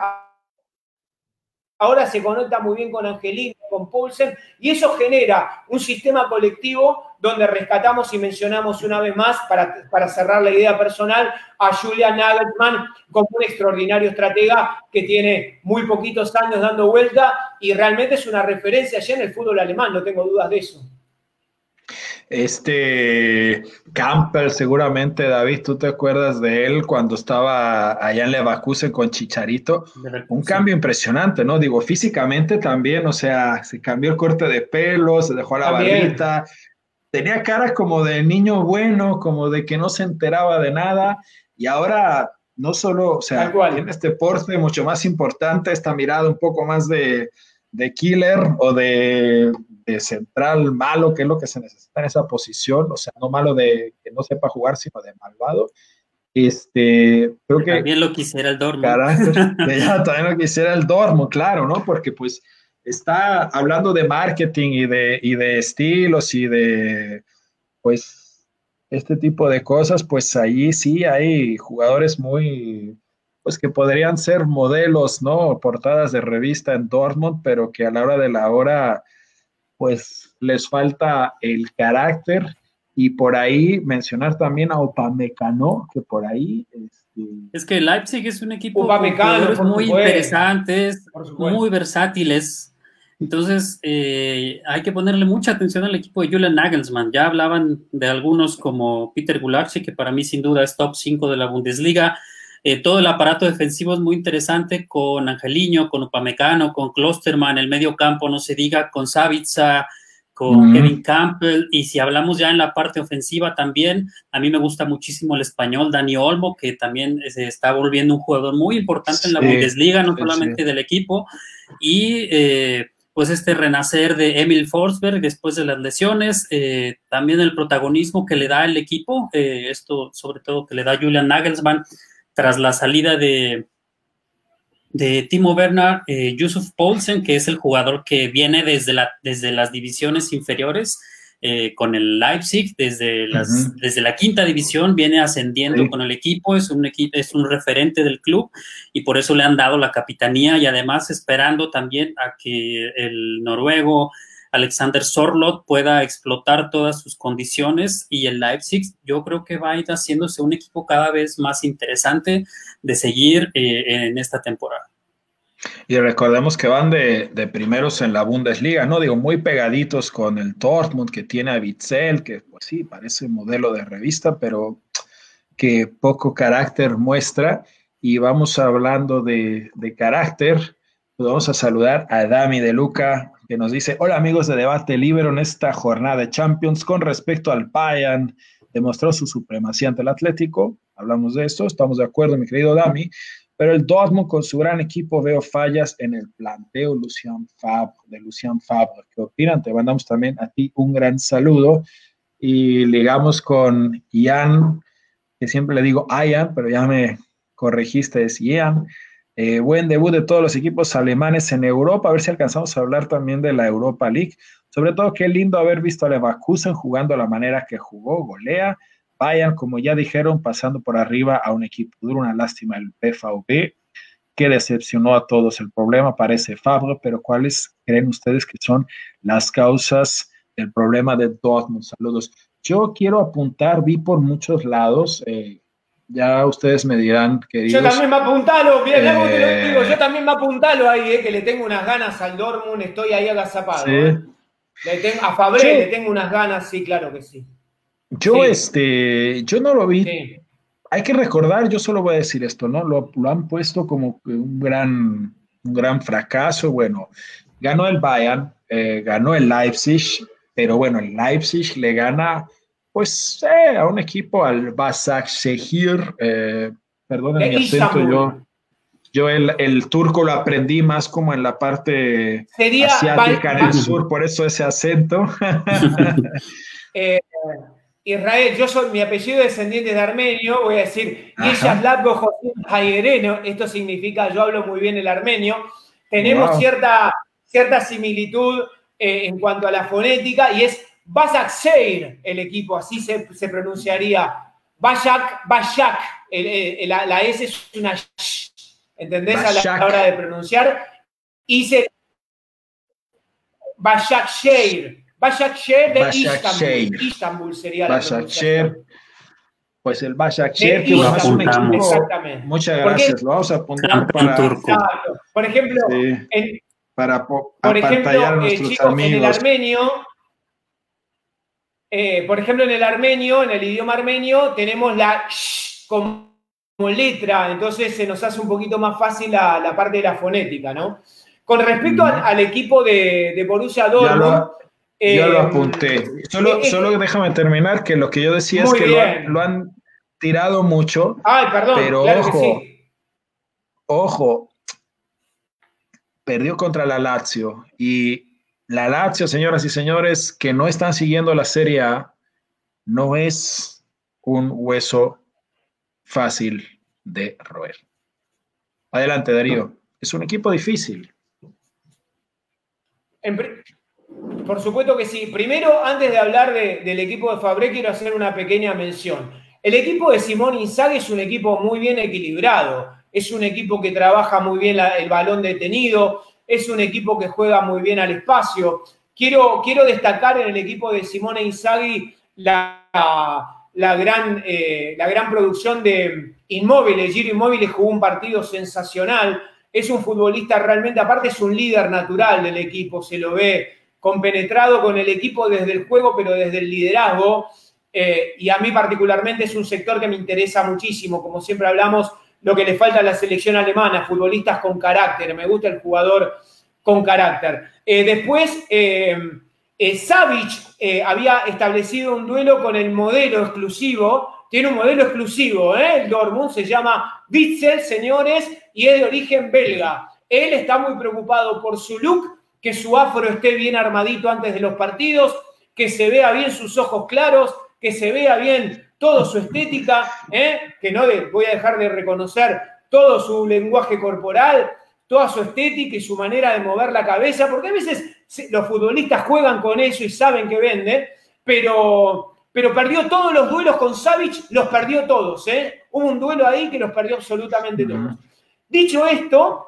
ahora se conecta muy bien con Angelino, con Poulsen, y eso genera un sistema colectivo donde rescatamos y mencionamos una vez más, para, para cerrar la idea personal, a Julian Nagelsmann como un extraordinario estratega que tiene muy poquitos años dando vuelta y realmente es una referencia ya en el fútbol alemán, no tengo dudas de eso. Este Camper, seguramente, David, tú te acuerdas de él cuando estaba allá en Leverkusen con Chicharito. Un cambio impresionante, ¿no? Digo, físicamente también, o sea, se cambió el corte de pelo, se dejó la barbita. Tenía cara como de niño bueno, como de que no se enteraba de nada. Y ahora, no solo, o sea, tiene este porte mucho más importante, esta mirada un poco más de, de killer o de, central malo, que es lo que se necesita en esa posición, o sea, no malo de que no sepa jugar, sino de malvado. Este, creo que también lo quisiera el Dormo. también lo quisiera el Dormo, claro, ¿no? Porque pues está hablando de marketing y de, y de estilos y de, pues, este tipo de cosas, pues ahí sí hay jugadores muy, pues que podrían ser modelos, ¿no? Portadas de revista en Dortmund, pero que a la hora de la hora, pues les falta el carácter y por ahí mencionar también a Opamecano, que por ahí... Este... Es que Leipzig es un equipo muy interesantes, muy versátiles. Entonces, eh, hay que ponerle mucha atención al equipo de Julian Nagelsmann. Ya hablaban de algunos como Peter Gularchi, que para mí sin duda es top 5 de la Bundesliga. Eh, todo el aparato defensivo es muy interesante con Angeliño, con Upamecano, con Klosterman, el medio campo, no se diga, con Savitza, con Kevin Campbell. Y si hablamos ya en la parte ofensiva también, a mí me gusta muchísimo el español Dani Olmo, que también se está volviendo un jugador muy importante en la Bundesliga, no solamente del equipo. Y eh, pues este renacer de Emil Forsberg después de las lesiones, eh, también el protagonismo que le da el equipo, esto sobre todo que le da Julian Nagelsmann tras la salida de, de Timo Werner, eh, Yusuf Poulsen, que es el jugador que viene desde, la, desde las divisiones inferiores eh, con el Leipzig, desde, las, desde la quinta división, viene ascendiendo con el equipo, es un, es un referente del club y por eso le han dado la capitanía y además esperando también a que el noruego Alexander Sorlot pueda explotar todas sus condiciones y el Leipzig yo creo que va a ir haciéndose un equipo cada vez más interesante de seguir eh, en esta temporada. Y recordemos que van de, primeros en la Bundesliga, ¿no? Digo, muy pegaditos con el Dortmund que tiene a Witzel, que pues sí, parece modelo de revista, pero que poco carácter muestra. Y vamos hablando de, de carácter, pues vamos a saludar a Dami de Luca, que nos dice, hola amigos de Debate Libero en esta jornada de Champions con respecto al Bayern, demostró su supremacía ante el Atlético, hablamos de esto, estamos de acuerdo mi querido Dami, pero el Dortmund con su gran equipo veo fallas en el planteo Lucian Fabre, de Lucian Fabre. ¿Qué opinan? Te mandamos también a ti un gran saludo y ligamos con Ian, que siempre le digo Ian, pero ya me corregiste, es Ian. Eh, buen debut de todos los equipos alemanes en Europa. A ver si alcanzamos a hablar también de la Europa League. Sobre todo, qué lindo haber visto a Leverkusen jugando la manera que jugó, golea. Vayan, como ya dijeron, pasando por arriba a un equipo duro. Una lástima el PVB, que decepcionó a todos. El problema parece Fabro, pero ¿cuáles creen ustedes que son las causas del problema de Dortmund? Saludos. Yo quiero apuntar, vi por muchos lados. Eh, ya ustedes me dirán, queridos. Yo también me apuntalo, mira, eh... digo, yo también me apuntalo ahí, eh, que le tengo unas ganas al Dortmund, estoy ahí agazapado. Sí. Eh. Le tengo, a Fabré le tengo unas ganas, sí, claro que sí. Yo, este, yo no lo vi. Hay que recordar, yo solo voy a decir esto, ¿no? Lo, lo han puesto como un gran, un gran fracaso. Bueno, ganó el Bayern, eh, ganó el Leipzig, pero bueno, el Leipzig le gana pues eh, a un equipo, al Basak Shehir, eh, perdonen mi acento, yo, yo el, el, turco lo aprendí más como en la parte asiática, en el sur, por eso ese acento. eh, Israel, yo soy, mi apellido descendiente de armenio, voy a decir, Hayereno, esto significa yo hablo muy bien el armenio. Tenemos cierta, cierta similitud eh, en cuanto a la fonética y es Basak Sheir el equipo, así se, pronunciaría. Bayak, Bayak, la, S es una sh, ¿entendés? A la hora de pronunciar. Y se. Bayak Sheir. Başakşehir de Istanbul. Istanbul sería la Başakşehir. Pues el Başakşehir, que es un equipo. Exactamente. Muchas gracias. Lo vamos a apuntar para. Turco. Por ejemplo, sí, en, para por ejemplo, eh, chicos, amigos. en el armenio. Eh, por ejemplo, en el armenio, en el idioma armenio, tenemos la sh como, letra, entonces se nos hace un poquito más fácil la, la parte de la fonética, ¿no? Con respecto al, al, equipo de, de Borussia Dortmund, yo lo eh, apunté. Solo, eh, solo déjame terminar que lo que yo decía es que lo han, tirado mucho. Ay, perdón. Pero ojo, ojo, perdió contra la Lazio. Y la Lazio, señoras y señores, que no están siguiendo la Serie A, no es un hueso fácil de roer. Adelante, Darío. Es un equipo difícil. Por supuesto que sí. Primero, antes de hablar del equipo de Fabré, quiero hacer una pequeña mención. El equipo de Simón Inzaghi es un equipo muy bien equilibrado. Es un equipo que trabaja muy bien el balón detenido. Es un equipo que juega muy bien al espacio. Quiero, quiero destacar en el equipo de Simone Inzaghi la, la, gran, eh, la gran producción de Inmóviles. Giro Inmóviles jugó un partido sensacional. Es un futbolista realmente, aparte es un líder natural del equipo, se lo ve compenetrado con el equipo desde el juego, pero desde el liderazgo. Eh, y a mí particularmente es un sector que me interesa muchísimo. Como siempre hablamos, lo que le falta a la selección alemana, futbolistas con carácter. Me gusta el jugador con carácter. Eh, después, eh, Savic había establecido un duelo con el modelo exclusivo. Tiene un modelo exclusivo, el Dortmund, se llama Witzel, señores, y es de origen belga. Él está muy preocupado por su look que su afro esté bien armadito antes de los partidos, que se vea bien sus ojos claros, que se vea bien toda su estética, ¿eh? que no voy a dejar de reconocer todo su lenguaje corporal, toda su estética y su manera de mover la cabeza, porque a veces los futbolistas juegan con eso y saben que vende, pero, pero perdió todos los duelos con Savic, los perdió todos. ¿eh? Hubo un duelo ahí que los perdió absolutamente todos. Dicho esto,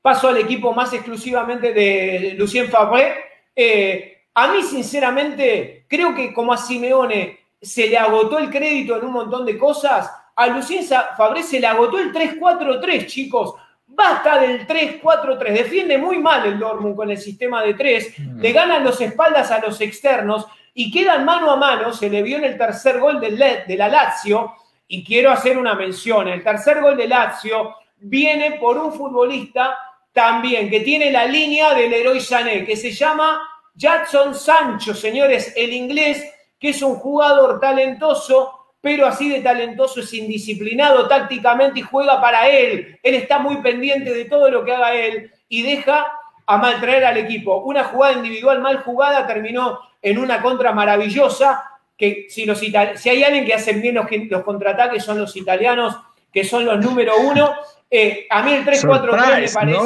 paso al equipo más exclusivamente de Lucien Fabré. Eh, a mí, sinceramente, creo que como a Simeone se le agotó el crédito en un montón de cosas, a Lucien Fabré se le agotó el 3-4-3, chicos. Basta del 3-4-3. Defiende muy mal el Dortmund con el sistema de 3. Mm. Le ganan los espaldas a los externos y quedan mano a mano. Se le vio en el tercer gol del de la Lazio. Y quiero hacer una mención. El tercer gol de Lazio viene por un futbolista también, que tiene la línea del héroe Sané, que se llama Jackson Sancho, señores, el inglés, que es un jugador talentoso, pero así de talentoso es indisciplinado tácticamente y juega para él. Él está muy pendiente de todo lo que haga él y deja a maltraer al equipo. Una jugada individual mal jugada terminó en una contra maravillosa, que si, los si hay alguien que hacen bien los, los contraataques son los italianos, que son los número uno, eh, a mí el 3-4-3 me parece.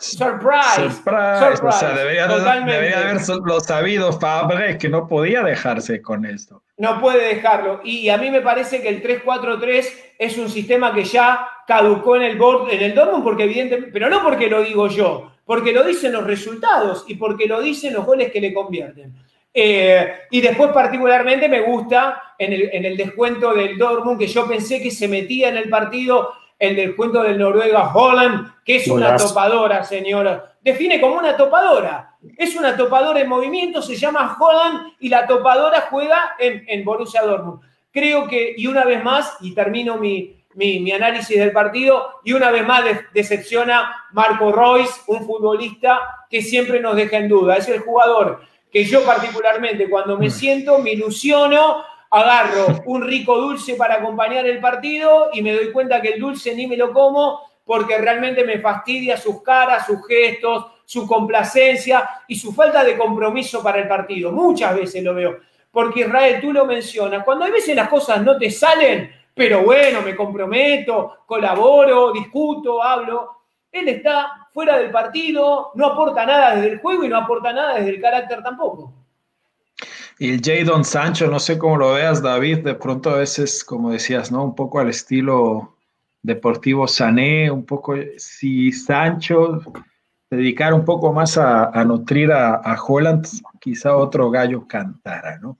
Surprise, surprise. O sea, debería, debería haberlo sabido Fabre que no podía dejarse con esto. No puede dejarlo. Y a mí me parece que el 3-4-3 es un sistema que ya caducó en el, board, en el Dortmund, porque evidentemente, pero no porque lo digo yo, porque lo dicen los resultados y porque lo dicen los goles que le convierten. Eh, y después particularmente me gusta en el, en el descuento del Dortmund, que yo pensé que se metía en el partido el del cuento del Noruega Holland, que es una topadora, señora. Define como una topadora. Es una topadora en movimiento, se llama Holland y la topadora juega en, en Borussia Dortmund. Creo que, y una vez más, y termino mi, mi, análisis del partido, y una vez más decepciona Marco Royce, un futbolista que siempre nos deja en duda. Es el jugador que yo particularmente cuando me mm. siento me ilusiono agarro un rico dulce para acompañar el partido y me doy cuenta que el dulce ni me lo como porque realmente me fastidia sus caras, sus gestos, su complacencia y su falta de compromiso para el partido. Muchas veces lo veo. porque Israel, tú lo mencionas, cuando a veces las cosas no te salen, pero bueno, me comprometo, colaboro, discuto, hablo, él está fuera del partido, no aporta nada desde el juego y no aporta nada desde el carácter tampoco. Y el Jadon Sancho, no sé cómo lo veas, David, de pronto a veces, como decías, ¿no? Un poco al estilo deportivo Sané, un poco, si Sancho dedicar un poco más a, nutrir a, a, Holland, quizá otro gallo cantara, ¿no?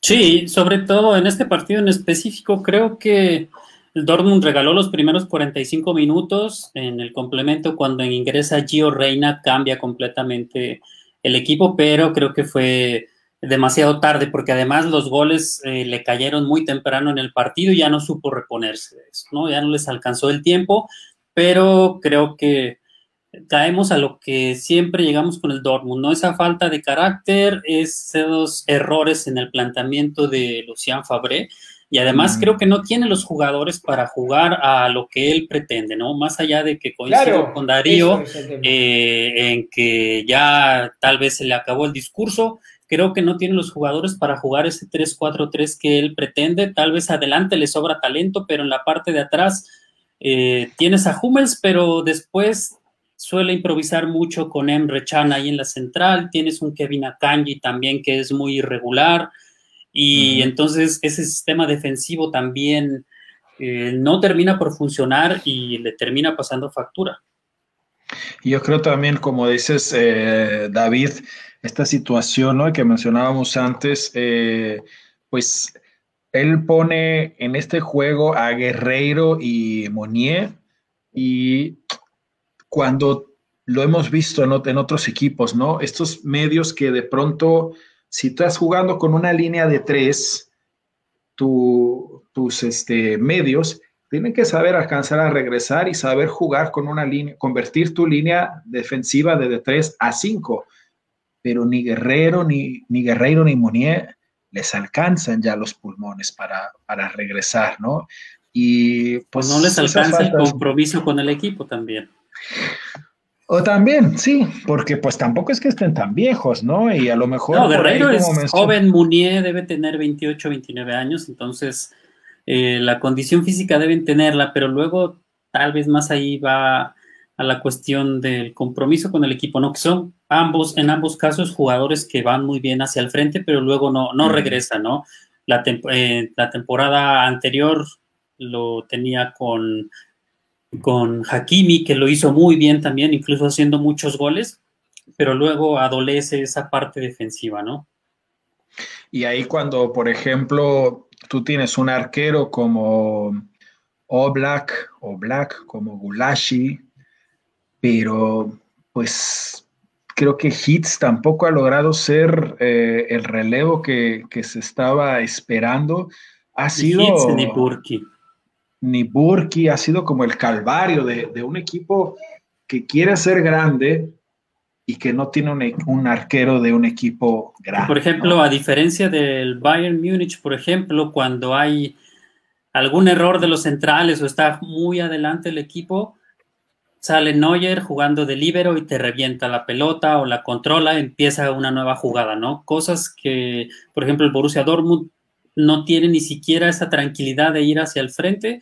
Sí, sobre todo en este partido en específico, creo que el Dortmund regaló los primeros 45 minutos. En el complemento, cuando ingresa Gio Reina, cambia completamente el equipo, pero creo que fue demasiado tarde porque además los goles eh, le cayeron muy temprano en el partido y ya no supo reponerse de eso, ¿no? Ya no les alcanzó el tiempo, pero creo que caemos a lo que siempre llegamos con el Dortmund, ¿no? Esa falta de carácter, esos errores en el planteamiento de Lucian Fabré y además creo que no tiene los jugadores para jugar a lo que él pretende, ¿no? Más allá de que coincido con Darío eh, en que ya tal vez se le acabó el discurso, creo que no tiene los jugadores para jugar ese 3-4-3 que él pretende, tal vez adelante le sobra talento, pero en la parte de atrás eh, tienes a Hummels, pero después suele improvisar mucho con Emre Chan ahí en la central, tienes un Kevin Akanji también que es muy irregular, y entonces ese sistema defensivo también eh, no termina por funcionar y le termina pasando factura. Yo creo también, como dices, eh, David, esta situación que mencionábamos antes, eh, pues él pone en este juego a Guerreiro y Monier y cuando lo hemos visto en, en otros equipos, ¿no? Estos medios que de pronto si estás jugando con una línea de tres, tus este, medios tienen que saber alcanzar a regresar y saber jugar con una línea, convertir tu línea defensiva de, 3 a 5. Pero ni Guerrero, ni, ni Guerreiro, ni Monier les alcanzan ya los pulmones para, para regresar, ¿no? Y pues, pues no les alcanza el compromiso con el equipo también. O también, sí, porque pues tampoco es que estén tan viejos, ¿no? Y a lo mejor... No, Guerreiro es joven, Munier debe tener 28, 29 años, entonces eh, la condición física deben tenerla, pero luego tal vez más ahí va a la cuestión del compromiso con el equipo, ¿no? Que son ambos, en ambos casos, jugadores que van muy bien hacia el frente, pero luego no, no regresan, ¿no? La, eh, la temporada anterior lo tenía con con Hakimi, que lo hizo muy bien también, incluso haciendo muchos goles, pero luego adolece esa parte defensiva, ¿no? Y ahí cuando, por ejemplo, tú tienes un arquero como Oblak o Black, como Gulashi, pero pues creo que Hits tampoco ha logrado ser eh, el relevo que, se estaba esperando. Ha sido... Hits ni Burki ni Burki, ha sido como el calvario de, un equipo que quiere ser grande y que no tiene un, arquero de un equipo grande. Por ejemplo, a diferencia del Bayern Múnich, por ejemplo, cuando hay algún error de los centrales o está muy adelante el equipo, sale Neuer jugando de líbero y te revienta la pelota o la controla, empieza una nueva jugada, ¿no? Cosas que, por ejemplo, el Borussia Dortmund no tiene ni siquiera esa tranquilidad de ir hacia el frente,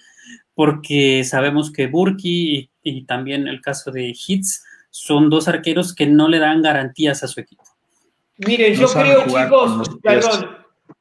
porque sabemos que Burki y, también el caso de Hitz son dos arqueros que no le dan garantías a su equipo. Miren, yo creo, chicos, perdón,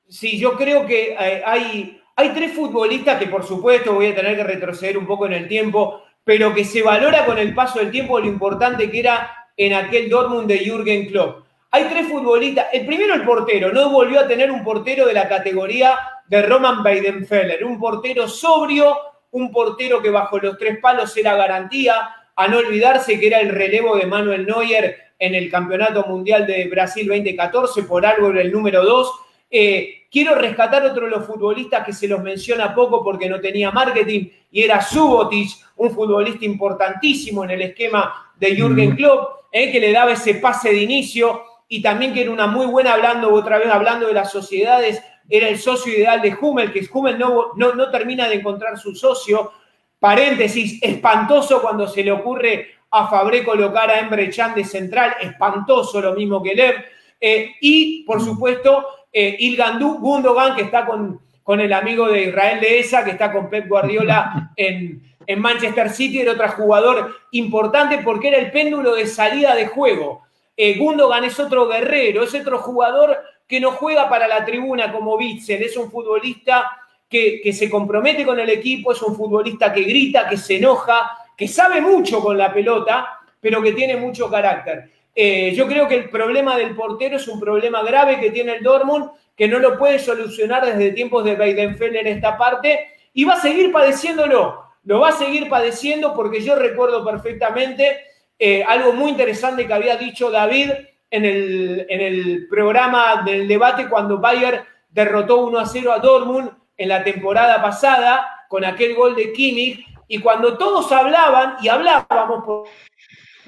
sí, yo creo que eh, hay, hay tres futbolistas que por supuesto voy a tener que retroceder un poco en el tiempo, pero que se valora con el paso del tiempo lo importante que era en aquel Dortmund de Jürgen Klopp. Hay tres futbolistas. El primero, el portero. No volvió a tener un portero de la categoría de Roman Weidenfeller. Un portero sobrio, un portero que bajo los tres palos era garantía. A no olvidarse que era el relevo de Manuel Neuer en el Campeonato Mundial de Brasil 2014, por algo era el número dos. Eh, quiero rescatar otro de los futbolistas que se los menciona poco porque no tenía marketing y era Subotic, un futbolista importantísimo en el esquema de Jürgen mm. Klopp, eh, que le daba ese pase de inicio y también que era una muy buena, hablando otra vez, hablando de las sociedades, era el socio ideal de Hummel, que Hummel no, no, termina de encontrar su socio. Paréntesis, espantoso cuando se le ocurre a Fabré colocar a Embre Chan de central, espantoso lo mismo que Lev. Eh, y, por supuesto, eh, Ilgan Gundogan, que está con, con el amigo de Israel de Esa, que está con Pep Guardiola en, en Manchester City, era otro jugador importante porque era el péndulo de salida de juego. Eh, Gundogan es otro guerrero, es otro jugador que no juega para la tribuna como Witzel, es un futbolista que, que, se compromete con el equipo, es un futbolista que grita, que se enoja, que sabe mucho con la pelota, pero que tiene mucho carácter. Eh, yo creo que el problema del portero es un problema grave que tiene el Dortmund, que no lo puede solucionar desde tiempos de Weidenfeller en esta parte, y va a seguir padeciéndolo. Lo va a seguir padeciendo porque yo recuerdo perfectamente eh, algo muy interesante que había dicho David en el, en el programa del debate cuando Bayer derrotó 1 a 0 a Dortmund en la temporada pasada con aquel gol de Kimmich y cuando todos hablaban y hablábamos,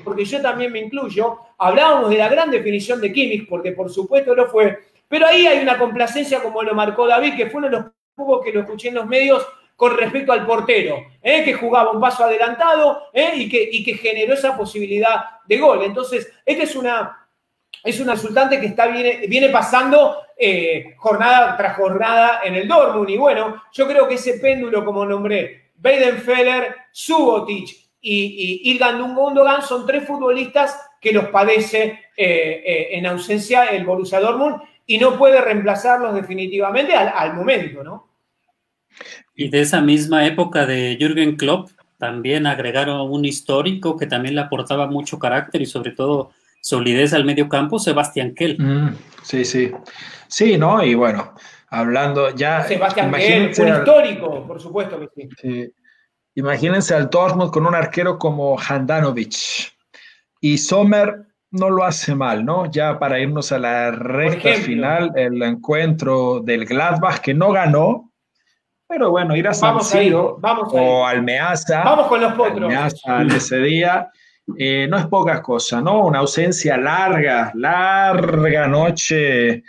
porque yo también me incluyo, hablábamos de la gran definición de Kimmich, porque por supuesto lo fue, pero ahí hay una complacencia como lo marcó David, que fue uno de los pocos que lo escuché en los medios con respecto al portero, ¿eh? que jugaba un paso adelantado ¿eh? y, que, generó esa posibilidad de gol. Entonces, esta es una, es que está, viene, viene pasando eh, jornada tras jornada en el Dortmund. Y bueno, yo creo que ese péndulo, como nombré, Weidenfeller, Subotic y, y Ilgan Gundogan son tres futbolistas que los padece en ausencia el Borussia Dortmund y no puede reemplazarlos definitivamente al, al momento, ¿no? Y de esa misma época de Jürgen Klopp, también agregaron un histórico que también le aportaba mucho carácter y sobre todo solidez al medio campo, Sebastián Kell. Mm, sí, sí. Sí, ¿no? Y bueno, hablando ya. Sebastián Kell, un histórico, por supuesto que sí. sí. Imagínense al Dortmund con un arquero como Handanovic. Y Sommer no lo hace mal, ¿no? Ya para irnos a la recta final, el encuentro del Gladbach, que no ganó, pero bueno, ir a San Siro o Almeaza. Vamos con los potros. Almeaza ese día. Eh, no es poca cosa, ¿no? Una ausencia larga, larga noche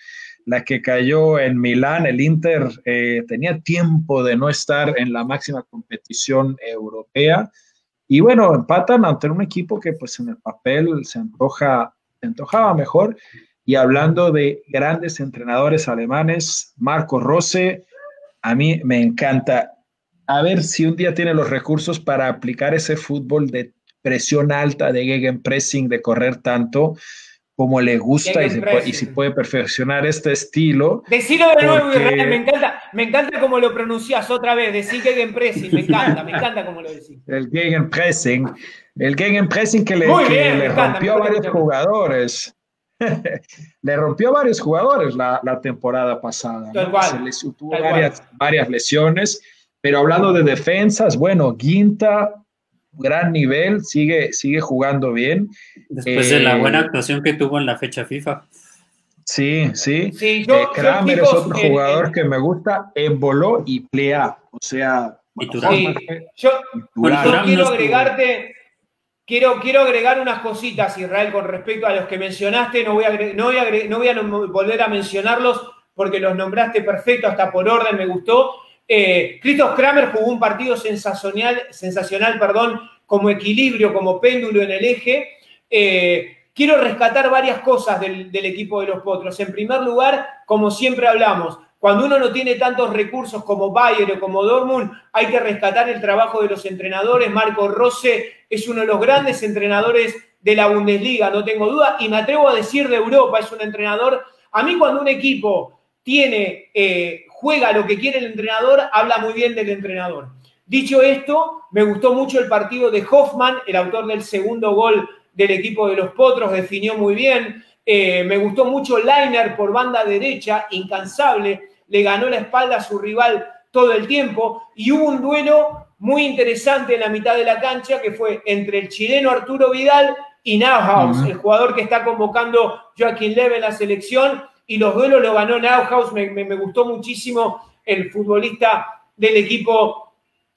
la que cayó en Milán. El Inter eh, tenía tiempo de no estar en la máxima competición europea. Y bueno, empatan ante un equipo que pues en el papel se antoja, se antojaba mejor. Y hablando de grandes entrenadores alemanes, Marco Rose, a mí me encanta. A ver si un día tiene los recursos para aplicar ese fútbol de presión alta, de gegenpressing, de correr tanto como le gusta y, si puede perfeccionar este estilo. Decilo de nuevo, me encanta, me encanta cómo lo pronuncias otra vez, decir gegenpressing, me encanta, me encanta cómo lo decís. El gegenpressing, el gegenpressing que le, que le rompió a varios jugadores. le rompió a varios jugadores la, temporada pasada. Se les tuvo varias, varias, lesiones, pero hablando de defensas, bueno, Guinta, gran nivel, sigue, sigue jugando bien. Después de la buena eh, actuación que tuvo en la fecha FIFA. Sí, sí. sí eh, Kramer es otro eh, jugador que me gusta, emboló y plea. O sea, yo, quiero agregarte Quiero, quiero agregar unas cositas, Israel, con respecto a los que mencionaste. No voy a, no voy a, no voy a volver a mencionarlos porque los nombraste perfecto, hasta por orden me gustó. Eh, Christoph Kramer jugó un partido sensacional, sensacional perdón, como equilibrio, como péndulo en el eje. Eh, quiero rescatar varias cosas del, equipo de los Potros. En primer lugar, como siempre hablamos, cuando uno no tiene tantos recursos como Bayern o como Dortmund, hay que rescatar el trabajo de los entrenadores. Marco Rose es uno de los grandes entrenadores de la Bundesliga, no tengo duda, y me atrevo a decir de Europa, es un entrenador. A mí cuando un equipo tiene, eh, juega lo que quiere el entrenador, habla muy bien del entrenador. Dicho esto, me gustó mucho el partido de Hoffman, el autor del segundo gol del equipo de los Potros, definió muy bien. Eh, me gustó mucho Liner por banda derecha, incansable le ganó la espalda a su rival todo el tiempo y hubo un duelo muy interesante en la mitad de la cancha que fue entre el chileno Arturo Vidal y Nauhaus, el jugador que está convocando Joaquín Leve en la selección y los duelos lo ganó Nauhaus, me, me, gustó muchísimo el futbolista del equipo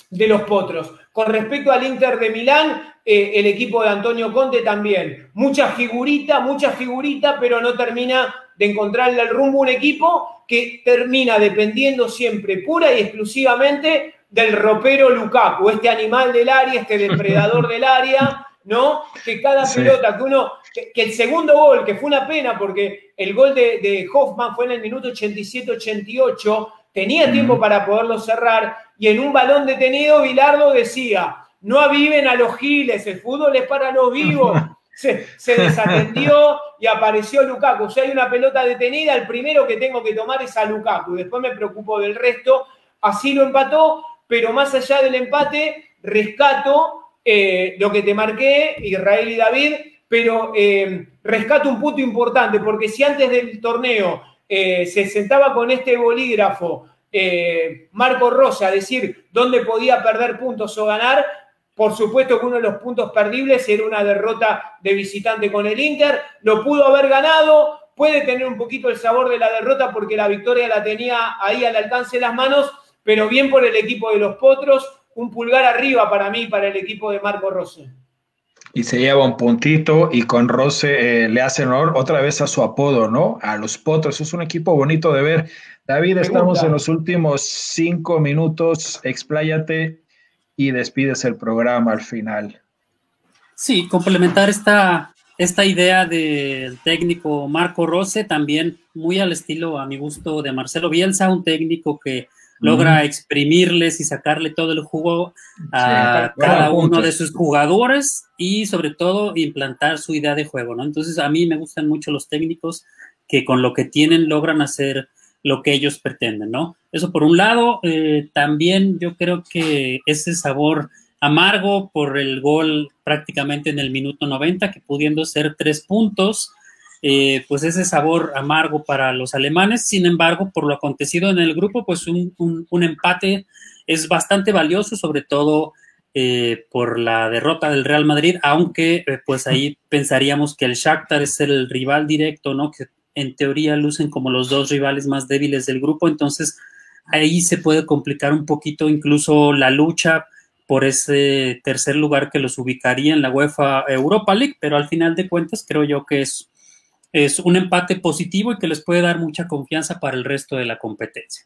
de los Potros. Con respecto al Inter de Milán, eh, el equipo de Antonio Conte también. Mucha figurita, mucha figurita, pero no termina de encontrarle el rumbo un equipo que termina dependiendo siempre pura y exclusivamente del ropero Lukaku, este animal del área, este depredador del área, ¿no? Que cada pelota, que uno, que, el segundo gol, que fue una pena porque el gol de, Hoffman fue en el minuto 87-88, tenía tiempo para poderlo cerrar y en un balón detenido Bilardo decía, no aviven a los giles, el fútbol es para los vivos. Se, desatendió y apareció Lukaku. Si hay una pelota detenida, el primero que tengo que tomar es a Lukaku. Después me preocupo del resto. Así lo empató, pero más allá del empate, rescato eh, lo que te marqué, Israel y David, pero eh, rescato un punto importante, porque si antes del torneo eh, se sentaba con este bolígrafo Marco Rosa a decir dónde podía perder puntos o ganar, por supuesto que uno de los puntos perdibles era una derrota de visitante con el Inter, lo pudo haber ganado, puede tener un poquito el sabor de la derrota porque la victoria la tenía ahí al alcance de las manos, pero bien por el equipo de los Potros, un pulgar arriba para mí, para el equipo de Marco Rose. Y se lleva un puntito y con Rose eh, le hace honor otra vez a su apodo, ¿no? A los Potros. Es un equipo bonito de ver. David, estamos en los últimos cinco minutos. Expláyate y despides el programa al final. Sí, complementar esta, esta idea del técnico Marco Rose, también muy al estilo, a mi gusto, de Marcelo Bielsa, un técnico que logra exprimirles y sacarle todo el jugo a cada uno de sus jugadores y sobre todo implantar su idea de juego, ¿no? Entonces a mí me gustan mucho los técnicos que con lo que tienen logran hacer lo que ellos pretenden, ¿no? Eso por un lado, eh, también yo creo que ese sabor amargo por el gol prácticamente en el minuto 90, que pudiendo ser tres puntos, eh, pues ese sabor amargo para los alemanes. Sin embargo, por lo acontecido en el grupo, pues un, empate es bastante valioso, sobre todo eh, por la derrota del Real Madrid, aunque eh, pues ahí pensaríamos que el Shakhtar es el rival directo, ¿no? Que en teoría lucen como los dos rivales más débiles del grupo, entonces ahí se puede complicar un poquito incluso la lucha por ese tercer lugar que los ubicaría en la UEFA Europa League, pero al final de cuentas creo yo que es es un empate positivo y que les puede dar mucha confianza para el resto de la competencia.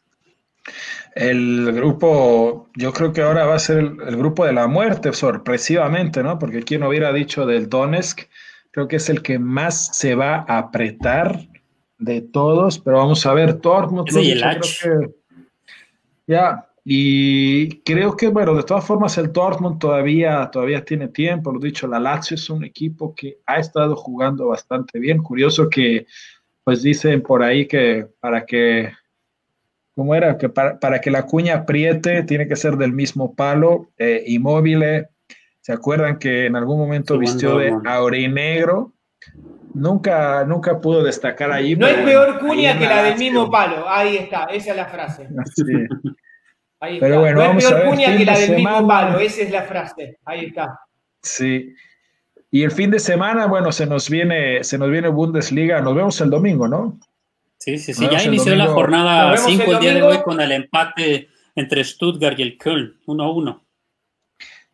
El grupo, yo creo que ahora va a ser el, grupo de la muerte, sorpresivamente, ¿no? Porque quien hubiera dicho del Donetsk, creo que es el que más se va a apretar de todos, pero vamos a ver, Dortmund. Sí, el creo ya, y creo que, bueno, de todas formas el Dortmund todavía, todavía tiene tiempo, lo dicho, la Lazio es un equipo que ha estado jugando bastante bien. Curioso que, pues dicen por ahí que para que, ¿cómo era? Que para, que la cuña apriete tiene que ser del mismo palo, eh, inmóvil. ¿Se acuerdan que en algún momento vistió de aurinegro? Nunca, nunca pudo destacar ahí. No es peor cuña que la del mismo palo. Ahí está, esa es la frase. Sí. Pero bueno, vamos a ver. que la del mismo palo, esa es la frase. Ahí está. Sí. Y el fin de semana, bueno, se nos viene, se nos viene Bundesliga. Nos vemos el domingo, ¿no? Sí, sí, sí. Ya inició la jornada 5 el, día de hoy con el empate entre Stuttgart y el Köln, 1-1.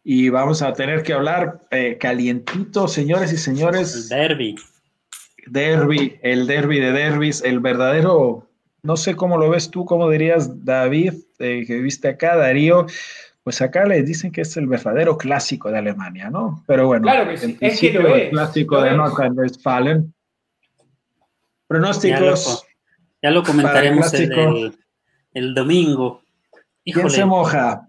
Y vamos a tener que hablar eh, calientito, señores y señores. El derby. Derby, el derby de derbis, el verdadero no sé cómo lo ves tú, cómo dirías, David, eh, que viste acá, Darío. Pues acá le dicen que es el verdadero clásico de Alemania, ¿no? Pero bueno, claro que sí. es que lo el clásico de Nordrhein-Westfalen. Pronósticos. Ya lo, comentaremos el, el, domingo. ¿Quién se moja?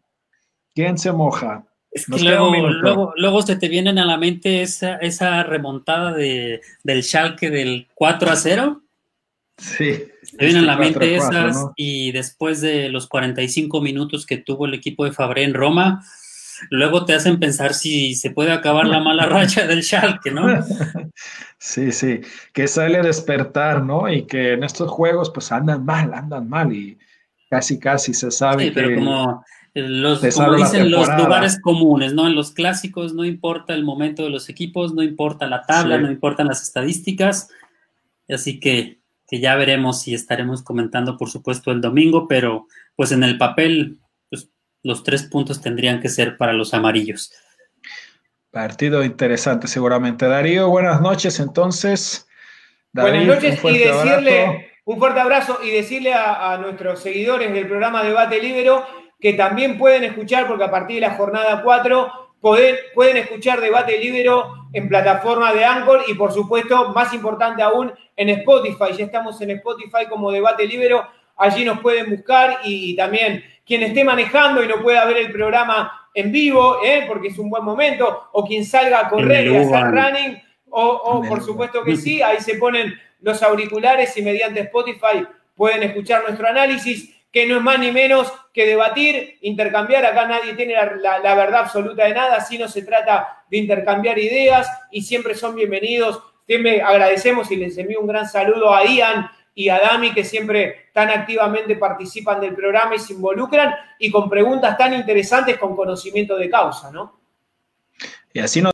¿Quién se moja? Es que luego, luego, se te vienen a la mente esa, esa remontada de, del Schalke del 4 a 0 Sí. Se vienen a la mente esas y después de los 45 minutos que tuvo el equipo de Fabré en Roma, luego te hacen pensar si se puede acabar la mala racha del Schalke, ¿no? Sí, sí, que sale a despertar, ¿no? Y que en estos juegos pues andan mal, andan mal y casi casi se sabe sí, pero como los, como dicen los lugares comunes, ¿no? En los clásicos no importa el momento de los equipos, no importa la tabla, no importan las estadísticas, así que que ya veremos si estaremos comentando, por supuesto, el domingo, pero pues en el papel, pues, los tres puntos tendrían que ser para los amarillos. Partido interesante, seguramente. Darío, buenas noches, entonces. buenas noches y decirle un fuerte abrazo y decirle a, nuestros seguidores del programa Debate Libero que también pueden escuchar, porque a partir de la jornada 4 pueden, pueden escuchar Debate Libero en plataforma de Anchor y por supuesto, más importante aún, en Spotify. Ya estamos en Spotify como Debate Libero. Allí nos pueden buscar y también quien esté manejando y no pueda ver el programa en vivo, ¿eh? porque es un buen momento, o quien salga a correr y hacer running, o, por supuesto que sí, ahí se ponen los auriculares y mediante Spotify pueden escuchar nuestro análisis, que no es más ni menos que debatir, intercambiar. Acá nadie tiene la, verdad absoluta de nada, sino se trata de intercambiar ideas y siempre son bienvenidos. Siempre agradecemos y les envío un gran saludo a Ian y a Dami, que siempre tan activamente participan del programa y se involucran, y con preguntas tan interesantes con conocimiento de causa, ¿no? Y así nos